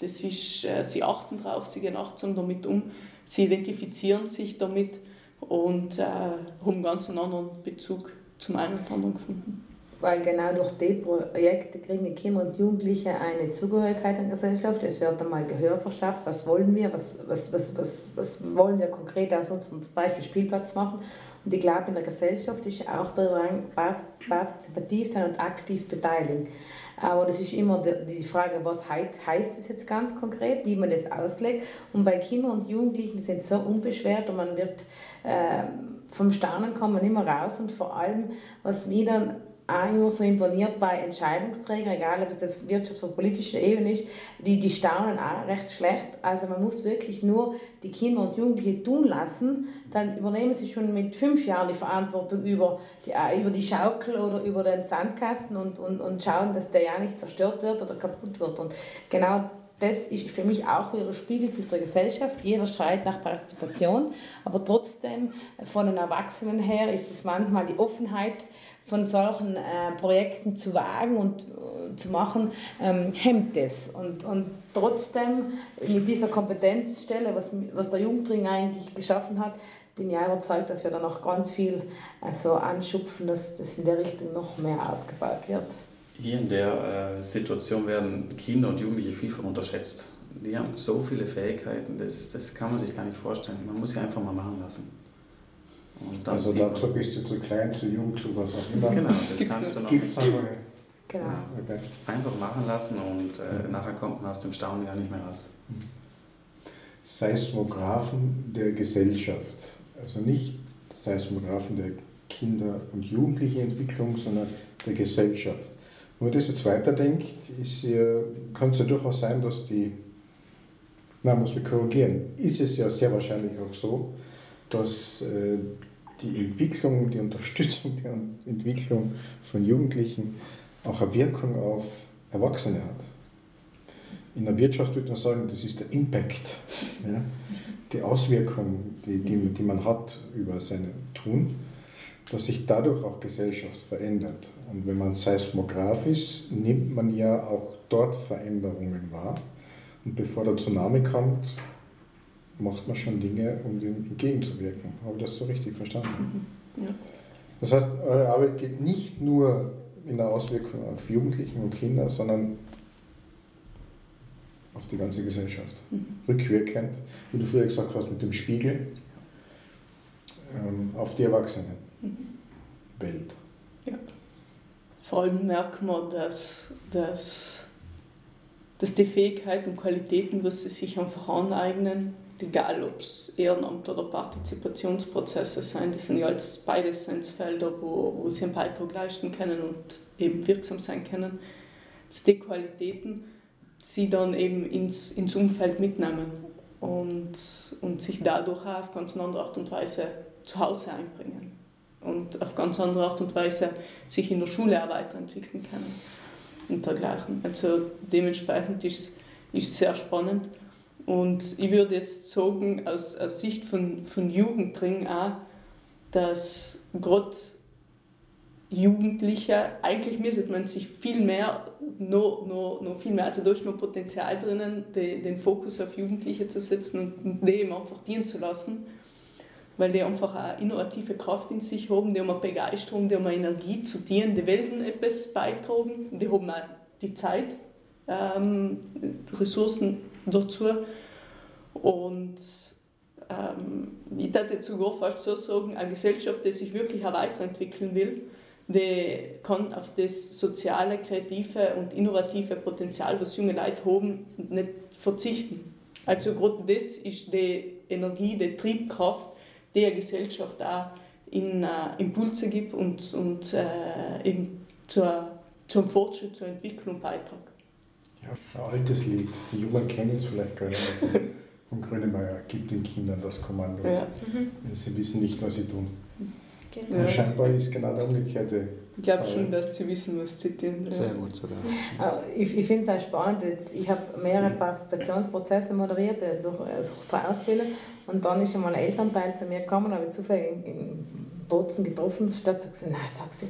das ist, äh, sie achten darauf, sie gehen achtsam damit um, sie identifizieren sich damit und äh, haben einen ganz anderen Bezug zum einen und anderen gefunden. Weil genau durch die Projekte kriegen Kinder und Jugendliche eine Zugehörigkeit in der Gesellschaft. Es wird einmal Gehör verschafft, was wollen wir, was, was, was, was, was wollen wir konkret aus unserem Beispiel Spielplatz machen. Und ich glaube, in der Gesellschaft ist auch daran partizipativ sein und aktiv beteiligen. Aber das ist immer die Frage, was heißt das jetzt ganz konkret, wie man das auslegt. Und bei Kindern und Jugendlichen die sind so unbeschwert und man wird äh, vom Staunen kommen immer raus. Und vor allem, was mir dann auch immer so imponiert bei Entscheidungsträgern, egal ob es auf wirtschafts- oder politischer Ebene ist, die, die staunen auch recht schlecht. Also man muss wirklich nur die Kinder und Jugendlichen tun lassen, dann übernehmen sie schon mit fünf Jahren die Verantwortung über die, äh, über die Schaukel oder über den Sandkasten und, und, und schauen, dass der ja nicht zerstört wird oder kaputt wird. Und genau das ist für mich auch wieder Spiegelbild der Gesellschaft. Jeder schreit nach Partizipation, aber trotzdem von den Erwachsenen her ist es manchmal die Offenheit von solchen äh, Projekten zu wagen und äh, zu machen, ähm, hemmt es. Und, und trotzdem mit dieser Kompetenzstelle, was, was der Jugendring eigentlich geschaffen hat, bin ich überzeugt, dass wir da noch ganz viel also anschupfen, dass das in der Richtung noch mehr ausgebaut wird. Hier in der äh, Situation werden Kinder und Jugendliche vielfach unterschätzt. Die haben so viele Fähigkeiten, das, das kann man sich gar nicht vorstellen. Man muss sie einfach mal machen lassen also dazu bist du zu klein, zu jung, zu was auch immer. Genau, das kannst du noch Gibt's nicht. aber nicht. Genau. Okay. Einfach machen lassen und äh, nachher kommt man aus dem Staunen gar nicht mehr raus. Seismographen der Gesellschaft. Also nicht Seismographen der Kinder- und Jugendlichenentwicklung, sondern der Gesellschaft. Wenn man das jetzt weiterdenkt, ist ja, kann es ja durchaus sein, dass die, na muss man korrigieren, ist es ja sehr wahrscheinlich auch so, dass äh, die Entwicklung, die Unterstützung der Entwicklung von Jugendlichen auch eine Wirkung auf Erwachsene hat. In der Wirtschaft würde man sagen, das ist der Impact, ja? die Auswirkung, die, die, die man hat über sein Tun, dass sich dadurch auch Gesellschaft verändert. Und wenn man Seismograph ist, nimmt man ja auch dort Veränderungen wahr. Und bevor der Tsunami kommt, macht man schon Dinge, um dem entgegenzuwirken. Habe ich das so richtig verstanden? Ja. Das heißt, eure Arbeit geht nicht nur in der Auswirkung auf Jugendlichen und Kinder, sondern auf die ganze Gesellschaft. Rückwirkend, wie du früher gesagt hast, mit dem Spiegel ähm, auf die Erwachsenen. Welt. Vor allem merkt man, dass, dass, dass die Fähigkeiten und Qualitäten, was sie sich einfach aneignen, egal ob es Ehrenamt oder Partizipationsprozesse sind, das sind ja alles beides Seinsfelder, wo, wo sie einen Beitrag leisten können und eben wirksam sein können, dass die Qualitäten sie dann eben ins, ins Umfeld mitnehmen und, und sich dadurch auch auf ganz andere Art und Weise zu Hause einbringen und auf ganz andere Art und Weise sich in der Schule auch weiterentwickeln können und dergleichen. Also dementsprechend ist es sehr spannend und ich würde jetzt sagen, aus, aus Sicht von, von Jugendring auch, dass gerade Jugendliche, eigentlich müsste man sich viel mehr, noch, noch, noch viel mehr, also da ist noch Potenzial drinnen, den, den Fokus auf Jugendliche zu setzen und eben einfach dienen zu lassen, weil die einfach eine innovative Kraft in sich haben, die haben eine Begeisterung, die haben eine Energie zu dienen, die Welten etwas beitragen, die haben auch die Zeit, ähm, Ressourcen dazu und ähm, ich würde sogar fast so sagen, eine Gesellschaft, die sich wirklich weiterentwickeln will, die kann auf das soziale, kreative und innovative Potenzial, was junge Leute haben, nicht verzichten. Also gerade das ist die Energie, die Triebkraft, die eine Gesellschaft auch in äh, Impulse gibt und, und äh, eben zur, zum Fortschritt, zur Entwicklung beiträgt. Ja, ein altes Lied. Die Jungen kennen es vielleicht gar nicht mehr von, Grönemeyer. Gibt den Kindern das Kommando. Ja. Sie wissen nicht, was sie tun. Genau. Ja. Scheinbar ist genau der umgekehrte. Ich glaube schon, dass sie wissen, was sie tun. Ja. Sehr gut sogar. Äh, Ich, ich finde es auch spannend. Jetzt, ich habe mehrere Partizipationsprozesse moderiert äh, durch, äh, durch drei Ausbildungen. Und dann ist einmal ein Elternteil zu mir gekommen, habe ich zufällig in, in Bozen getroffen. Statt sagt sie, nein, sagt sie,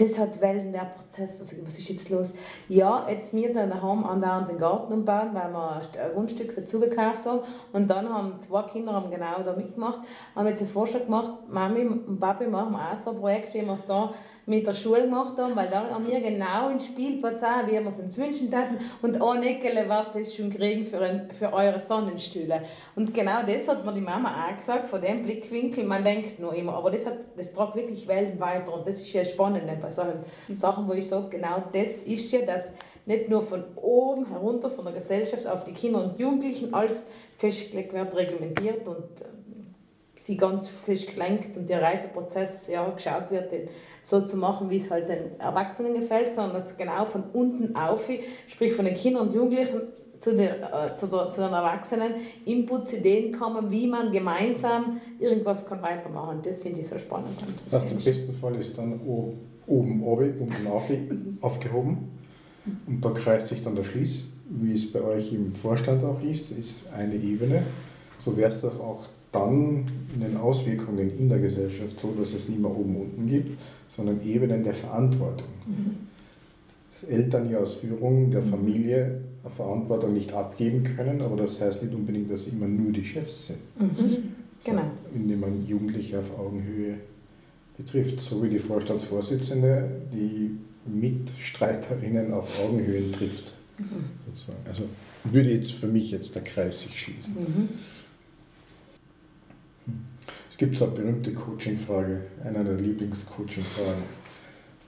das hat Wellen, der Prozess. Also, was ist jetzt los? Ja, jetzt wir dann daheim andauernd den Garten umbauen, weil wir ein Grundstück dazu gekauft haben. Und dann haben zwei Kinder haben genau da mitgemacht, haben jetzt einen Vorschlag gemacht, Mami und Papi machen auch so ein Projekt, wie wir es da mit der Schule gemacht haben, weil dann haben wir genau einen Spielplatz auch, wie wir es uns wünschen hätten. Und ein Eckele wird es schon kriegen für, ein, für eure Sonnenstühle. Und genau das hat mir die Mama auch gesagt, von dem Blickwinkel, man denkt nur immer, aber das, hat, das tragt wirklich Wellen weiter. Und das ist ja spannend ne, bei solchen Sachen, wo ich sage, genau das ist ja, dass nicht nur von oben herunter, von der Gesellschaft auf die Kinder und Jugendlichen alles festgelegt wird, reglementiert und äh, sie ganz frisch gelenkt und der Reifeprozess ja, geschaut wird, den so zu machen, wie es halt den Erwachsenen gefällt, sondern dass genau von unten auf, sprich von den Kindern und Jugendlichen zu, der, äh, zu, der, zu den Erwachsenen, Inputs, Ideen kommen, wie man gemeinsam irgendwas kann weitermachen. Das finde ich so spannend. Das heißt, im besten Fall ist dann oben, oben, unten auf, aufgehoben. Und da kreist sich dann der Schließ, wie es bei euch im Vorstand auch ist, ist eine Ebene. So wäre es doch auch dann in den Auswirkungen in der Gesellschaft so, dass es nicht mehr oben unten gibt, sondern Ebenen der Verantwortung. Dass Eltern ja aus Führung der Familie eine Verantwortung nicht abgeben können, aber das heißt nicht unbedingt, dass sie immer nur die Chefs sind. Mhm. Genau. So, indem man Jugendliche auf Augenhöhe betrifft, so wie die Vorstandsvorsitzende die Mitstreiterinnen auf Augenhöhe trifft. sozusagen. Also würde jetzt für mich jetzt der Kreis sich schließen. Es gibt so eine berühmte Coaching-Frage, einer der Lieblings-Coaching-Fragen.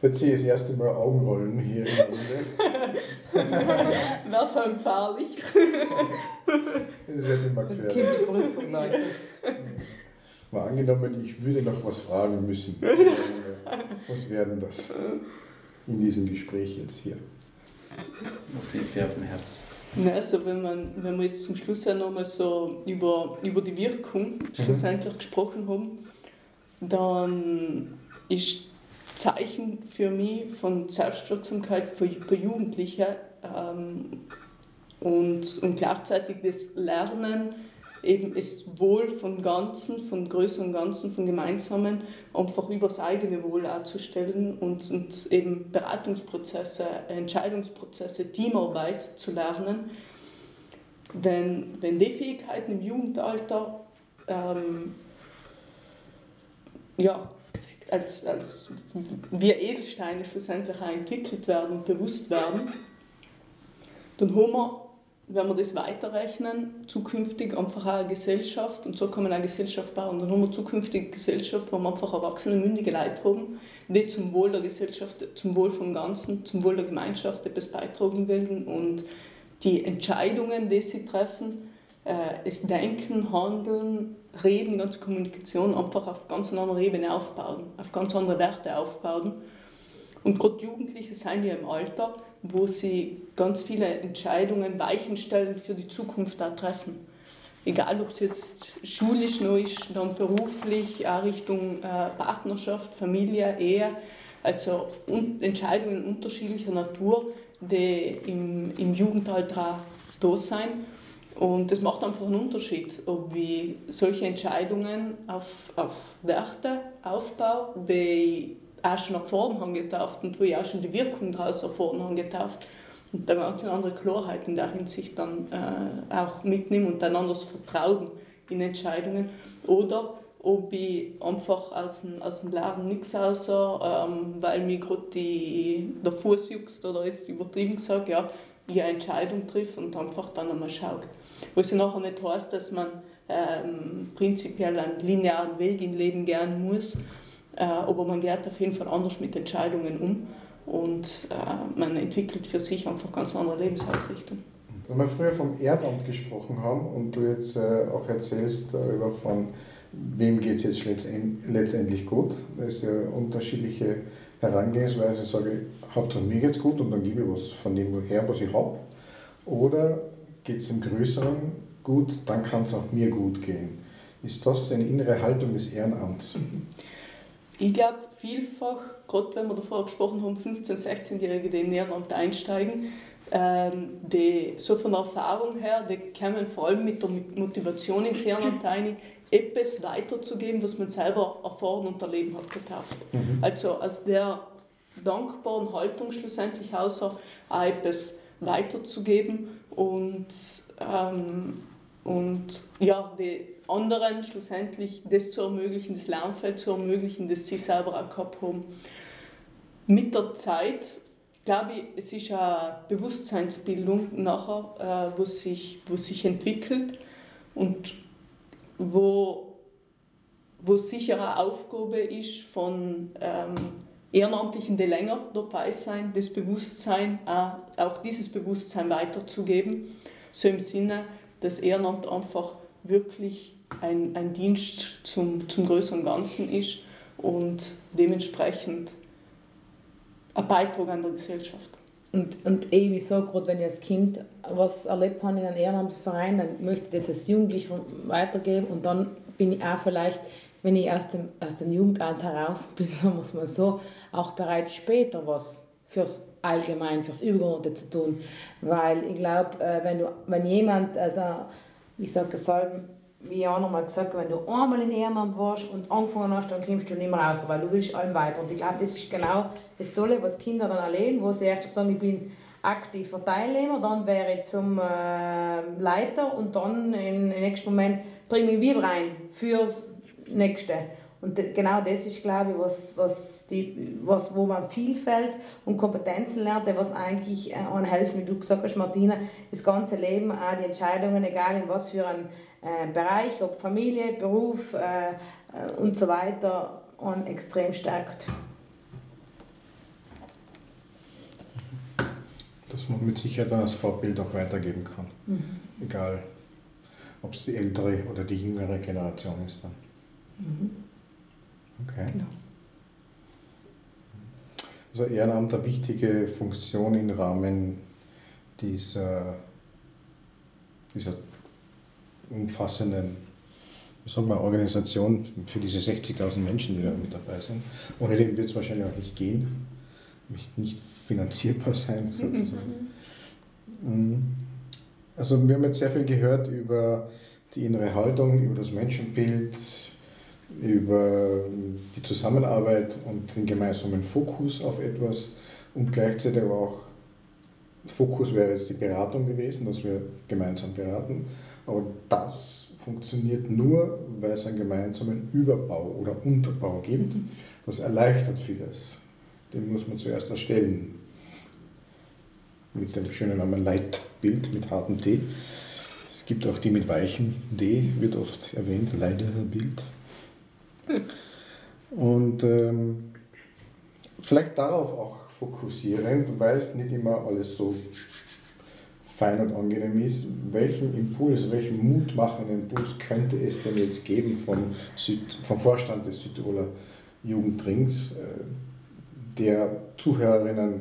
Jetzt sehe ich das erste Mal Augenrollen hier in der Runde. Wird auch gefährlich. Das wird immer Jetzt gefährlich. kommt die Prüfung, Leute. Mal angenommen, ich würde noch was fragen müssen. Was wäre denn das in diesem Gespräch jetzt hier? Was liegt dir auf dem Herzen? Na, also wenn, man, wenn wir jetzt zum Schluss ja nochmal so über, über die Wirkung schlussendlich gesprochen haben, dann ist Zeichen für mich von Selbstwirksamkeit für, für Jugendliche ähm, und, und gleichzeitig das Lernen, eben das Wohl von Ganzen, von größeren Ganzen, von Gemeinsamen, einfach über das eigene Wohl auch zu stellen und, und eben Beratungsprozesse, Entscheidungsprozesse, Teamarbeit zu lernen. Wenn, wenn die Fähigkeiten im Jugendalter ähm, ja, als, als wie Edelsteine schlussendlich entwickelt werden und bewusst werden, dann haben wir, wenn wir das weiterrechnen, zukünftig einfach eine Gesellschaft und so kann man eine Gesellschaft bauen. Dann haben wir zukünftig eine Gesellschaft, wo wir einfach erwachsene, mündige Leute haben, die zum Wohl der Gesellschaft, zum Wohl vom Ganzen, zum Wohl der Gemeinschaft etwas beitragen wollen und die Entscheidungen, die sie treffen, äh, das Denken, Handeln, Reden, ganze Kommunikation einfach auf ganz einer anderen Ebene aufbauen, auf ganz andere Werte aufbauen. Und gerade Jugendliche sind ja im Alter, wo sie ganz viele Entscheidungen, Weichenstellen für die Zukunft da treffen. Egal, ob es jetzt schulisch noch ist, dann beruflich, auch Richtung äh, Partnerschaft, Familie, Ehe. Also un Entscheidungen unterschiedlicher Natur, die im, im Jugendalter da sind. Und das macht einfach einen Unterschied, ob ich solche Entscheidungen auf, auf Werte aufbaue, die auch schon erfahren habe getauft und wo ich auch schon die Wirkung daraus erfahren habe getauft und da ganz eine andere Klarheit in der Hinsicht dann äh, auch mitnehme und ein anderes Vertrauen in Entscheidungen. Oder ob ich einfach aus dem, aus dem Lernen nichts außer, ähm, weil mir gerade der Fuß juckst oder jetzt übertrieben gesagt, ja, ich eine Entscheidung trifft und einfach dann einmal schaut. Was ja nachher nicht heißt, dass man ähm, prinzipiell einen linearen Weg im Leben gehen muss, aber man geht auf jeden Fall anders mit Entscheidungen um und äh, man entwickelt für sich einfach ganz andere Lebensausrichtung. Wenn wir früher vom Ehrenamt gesprochen haben und du jetzt äh, auch erzählst darüber von wem geht es jetzt letztendlich gut, das ist ja unterschiedliche Herangehensweise, sage ich, Hauptsache mir geht es gut und dann gebe ich was von dem her, was ich habe. Oder geht es im Größeren gut, dann kann es auch mir gut gehen. Ist das eine innere Haltung des Ehrenamts? Ich glaube, vielfach, gerade wenn wir davor gesprochen haben, 15-, 16-Jährige, die in Ehrenamt einsteigen, ähm, die so von der Erfahrung her, die kommen vor allem mit der Motivation ins Ehrenamt ein, etwas weiterzugeben, was man selber erfahren und erleben hat, getauft. Mhm. Also aus der dankbaren Haltung schlussendlich außer auch etwas weiterzugeben und, ähm, und ja, die anderen schlussendlich das zu ermöglichen, das Lernfeld zu ermöglichen, das sie selber auch gehabt haben. Mit der Zeit, glaube ich, es ist eine Bewusstseinsbildung nachher, äh, wo, sich, sich entwickelt und wo, wo sicher eine Aufgabe ist von ähm, Ehrenamtlichen, die länger dabei sein, das Bewusstsein, äh, auch dieses Bewusstsein weiterzugeben, so im Sinne, dass Ehrenamt einfach wirklich ein, ein Dienst zum, zum größeren Ganzen ist und dementsprechend ein Beitrag an der Gesellschaft. Und, und eben so, gerade wenn ich als Kind was erlebt habe in einem Ehrenamtverein, dann möchte ich das als Jugendlicher weitergeben und dann bin ich auch vielleicht, wenn ich aus dem, aus dem Jugendalter heraus bin, sagen wir es mal so, auch bereit, später was fürs Allgemein, fürs Übergeordnete zu tun. Weil ich glaube, äh, wenn, wenn jemand, also ich sage es wie auch nochmal gesagt, wenn du einmal in Ehrenamt warst und angefangen hast, dann kommst du nicht mehr raus, weil du willst allem weiter. Und ich glaube, das ist genau das Tolle, was Kinder dann erleben, wo sie erst sagen, ich bin aktiver Teilnehmer, dann wäre ich zum äh, Leiter und dann im nächsten Moment bringe ich wieder rein fürs Nächste. Und genau das ist, glaube ich, was, was die, was, wo man Vielfalt und Kompetenzen lernt, was eigentlich äh, an helfen, wie du gesagt hast, Martina, das ganze Leben, auch die Entscheidungen, egal in was für einem äh, Bereich, ob Familie, Beruf äh, äh und so weiter, und extrem stärkt. das man mit Sicherheit dann als Vorbild auch weitergeben kann. Mhm. Egal, ob es die ältere oder die jüngere Generation ist dann. Mhm. Okay. Genau. Also Ehrenamt eine wichtige Funktion im Rahmen dieser, dieser umfassenden sagen wir, Organisation für diese 60.000 Menschen, die da mit dabei sind. Ohne den wird es wahrscheinlich auch nicht gehen, nicht, nicht finanzierbar sein sozusagen. Mhm. Also wir haben jetzt sehr viel gehört über die innere Haltung, über das Menschenbild, über die Zusammenarbeit und den gemeinsamen Fokus auf etwas und gleichzeitig auch Fokus wäre jetzt die Beratung gewesen, dass wir gemeinsam beraten. Aber das funktioniert nur, weil es einen gemeinsamen Überbau oder Unterbau gibt. Das erleichtert vieles. Den muss man zuerst erstellen. Mit dem schönen Namen Leitbild mit hartem T. Es gibt auch die mit weichem D, wird oft erwähnt, Leiderbild. Und ähm, vielleicht darauf auch fokussieren, weil es nicht immer alles so fein und angenehm ist. Welchen Impuls, welchen mutmachenden Impuls könnte es denn jetzt geben vom, Süd, vom Vorstand des Südtiroler Jugendrings, äh, der Zuhörerinnen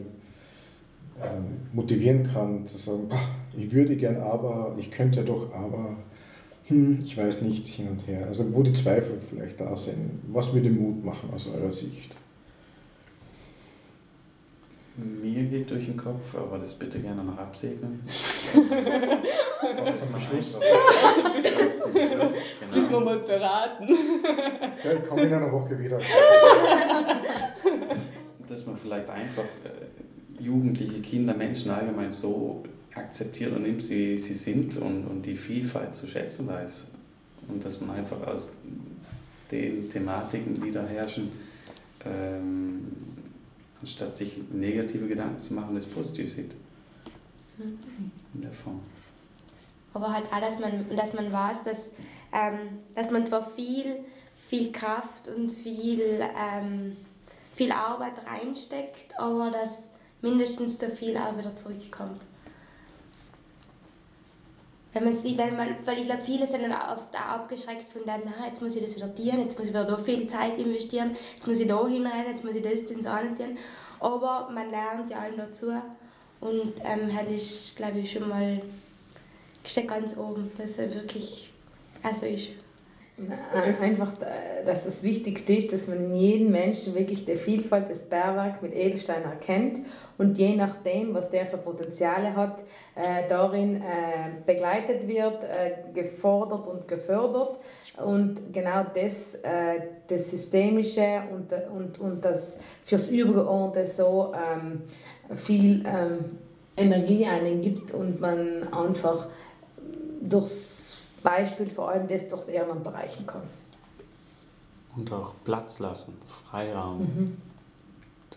ähm, motivieren kann, zu sagen, ich würde gern aber, ich könnte doch aber, hm, ich weiß nicht, hin und her. Also wo die Zweifel vielleicht da sind. Was würde Mut machen aus eurer Sicht? Mir geht durch den Kopf, aber das bitte gerne noch absegnen. das zum Schluss. zum Schluss. Zum Schluss. Genau. Müssen wir mal beraten. ja, ich komme in einer Woche wieder. Dass man vielleicht einfach äh, Jugendliche, Kinder, Menschen allgemein so akzeptiert und nimmt, wie sie sind und, und die Vielfalt zu schätzen weiß. Und dass man einfach aus den Thematiken, die da herrschen, ähm, anstatt sich negative Gedanken zu machen, das positiv sieht. Mhm. In der Form. Aber halt auch, dass man, dass man weiß, dass, ähm, dass man zwar viel, viel Kraft und viel, ähm, viel Arbeit reinsteckt, aber dass mindestens so viel auch wieder zurückkommt. Wenn man sieht, weil, man, weil ich glaube, viele sind dann oft auch abgeschreckt von dem, na, jetzt muss ich das wieder dienen, jetzt muss ich wieder da viel Zeit investieren, jetzt muss ich da hinein, jetzt muss ich das, das, das tun. Aber man lernt ja allem dazu und ähm, das ist, glaube ich, schon mal ganz oben, dass er wirklich also ist. Einfach, äh, dass das Wichtigste ist, dass man in jedem Menschen wirklich die Vielfalt des Bärwerk mit Edelstein erkennt und je nachdem, was der für Potenziale hat, äh, darin äh, begleitet wird, äh, gefordert und gefördert. Und genau das, äh, das Systemische und, und, und das fürs Übergeordnete so ähm, viel ähm, Energie einen gibt und man einfach durchs Beispiel vor allem das durchs Ehrenamt erreichen kann. Und auch Platz lassen, Freiraum, mhm.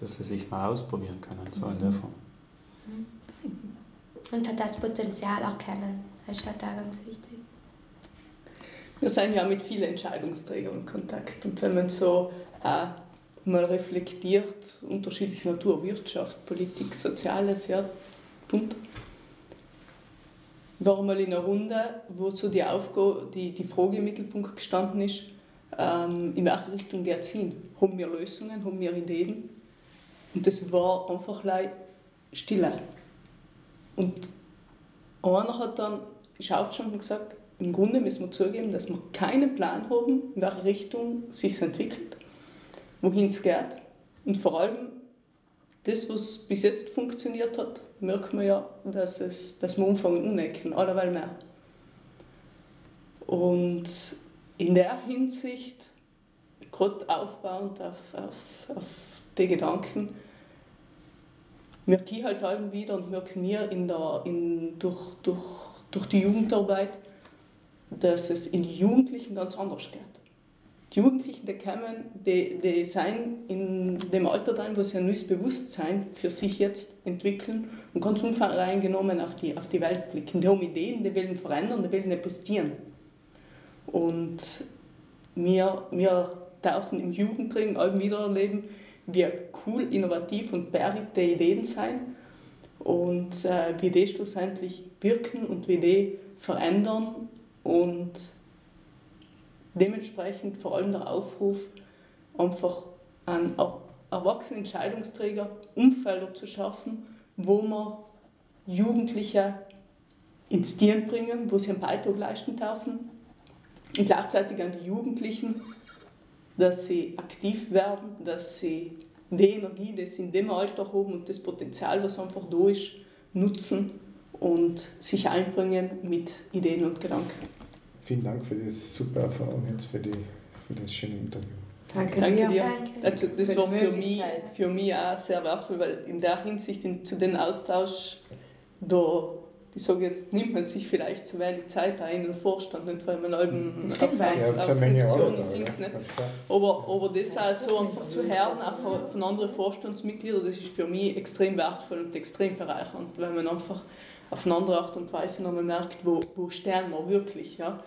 dass sie sich mal ausprobieren können, so in der mhm. Form. Und hat das Potenzial erkennen, das ist halt auch ganz wichtig. Wir sind ja mit vielen Entscheidungsträgern in Kontakt und wenn man so äh, mal reflektiert, unterschiedliche Natur, Wirtschaft, Politik, Soziales, ja, bunt, war mal in einer Runde, wo so die, Aufgabe, die, die Frage im Mittelpunkt gestanden ist, ähm, in welche Richtung geht es hin? Haben wir Lösungen, haben wir Ideen? Und das war einfach stille. Und einer hat dann ist aufgestanden und gesagt, im Grunde müssen wir zugeben, dass wir keinen Plan haben, in welche Richtung sich entwickelt, wohin es geht. Und vor allem das, was bis jetzt funktioniert hat, merkt man ja, dass, es, dass wir anfangen unecken, allerweil mehr. Und in der Hinsicht, gerade aufbauend auf, auf, auf die Gedanken, merke ich halt allem wieder und merke mir in der, in, durch, durch, durch die Jugendarbeit, dass es in Jugendlichen ganz anders geht die Jugendlichen, die kommen, die, die sind in dem Alter drin, wo sie ein neues Bewusstsein für sich jetzt entwickeln und ganz unvoreingenommen auf die, auf die Welt blicken. Die haben Ideen, die wollen verändern, die wollen investieren. Und wir, wir dürfen im Jugendring allem wieder erleben, wie cool, innovativ und bärig die Ideen sein und äh, wie die schlussendlich wirken und wie die verändern und dementsprechend vor allem der Aufruf, einfach an erwachsene Entscheidungsträger Umfelder zu schaffen, wo man Jugendliche ins Tieren bringen, wo sie einen Beitrag leisten dürfen und gleichzeitig an die Jugendlichen, dass sie aktiv werden, dass sie die Energie, die sie in dem Alter haben und das Potenzial, was einfach da ist, nutzen und sich einbringen mit Ideen und Gedanken. Vielen Dank für das super Erfahrung jetzt, für, die, für das schöne Interview. Danke, Danke dir. Danke. Also das für war für mich, für mich auch sehr wertvoll, weil in der Hinsicht in, zu dem Austausch, da, ich sage jetzt, nimmt man sich vielleicht zu wenig Zeit ein in den Vorstand, nicht, weil man allem Stimmt, auf, ja, auf, auf Menge Arbeit, ja, aber, aber das auch so einfach zu hören, auch von anderen Vorstandsmitgliedern, das ist für mich extrem wertvoll und extrem bereichernd, weil man einfach auf eine andere Art und Weise nochmal merkt, wo, wo stehen wir wirklich. Ja?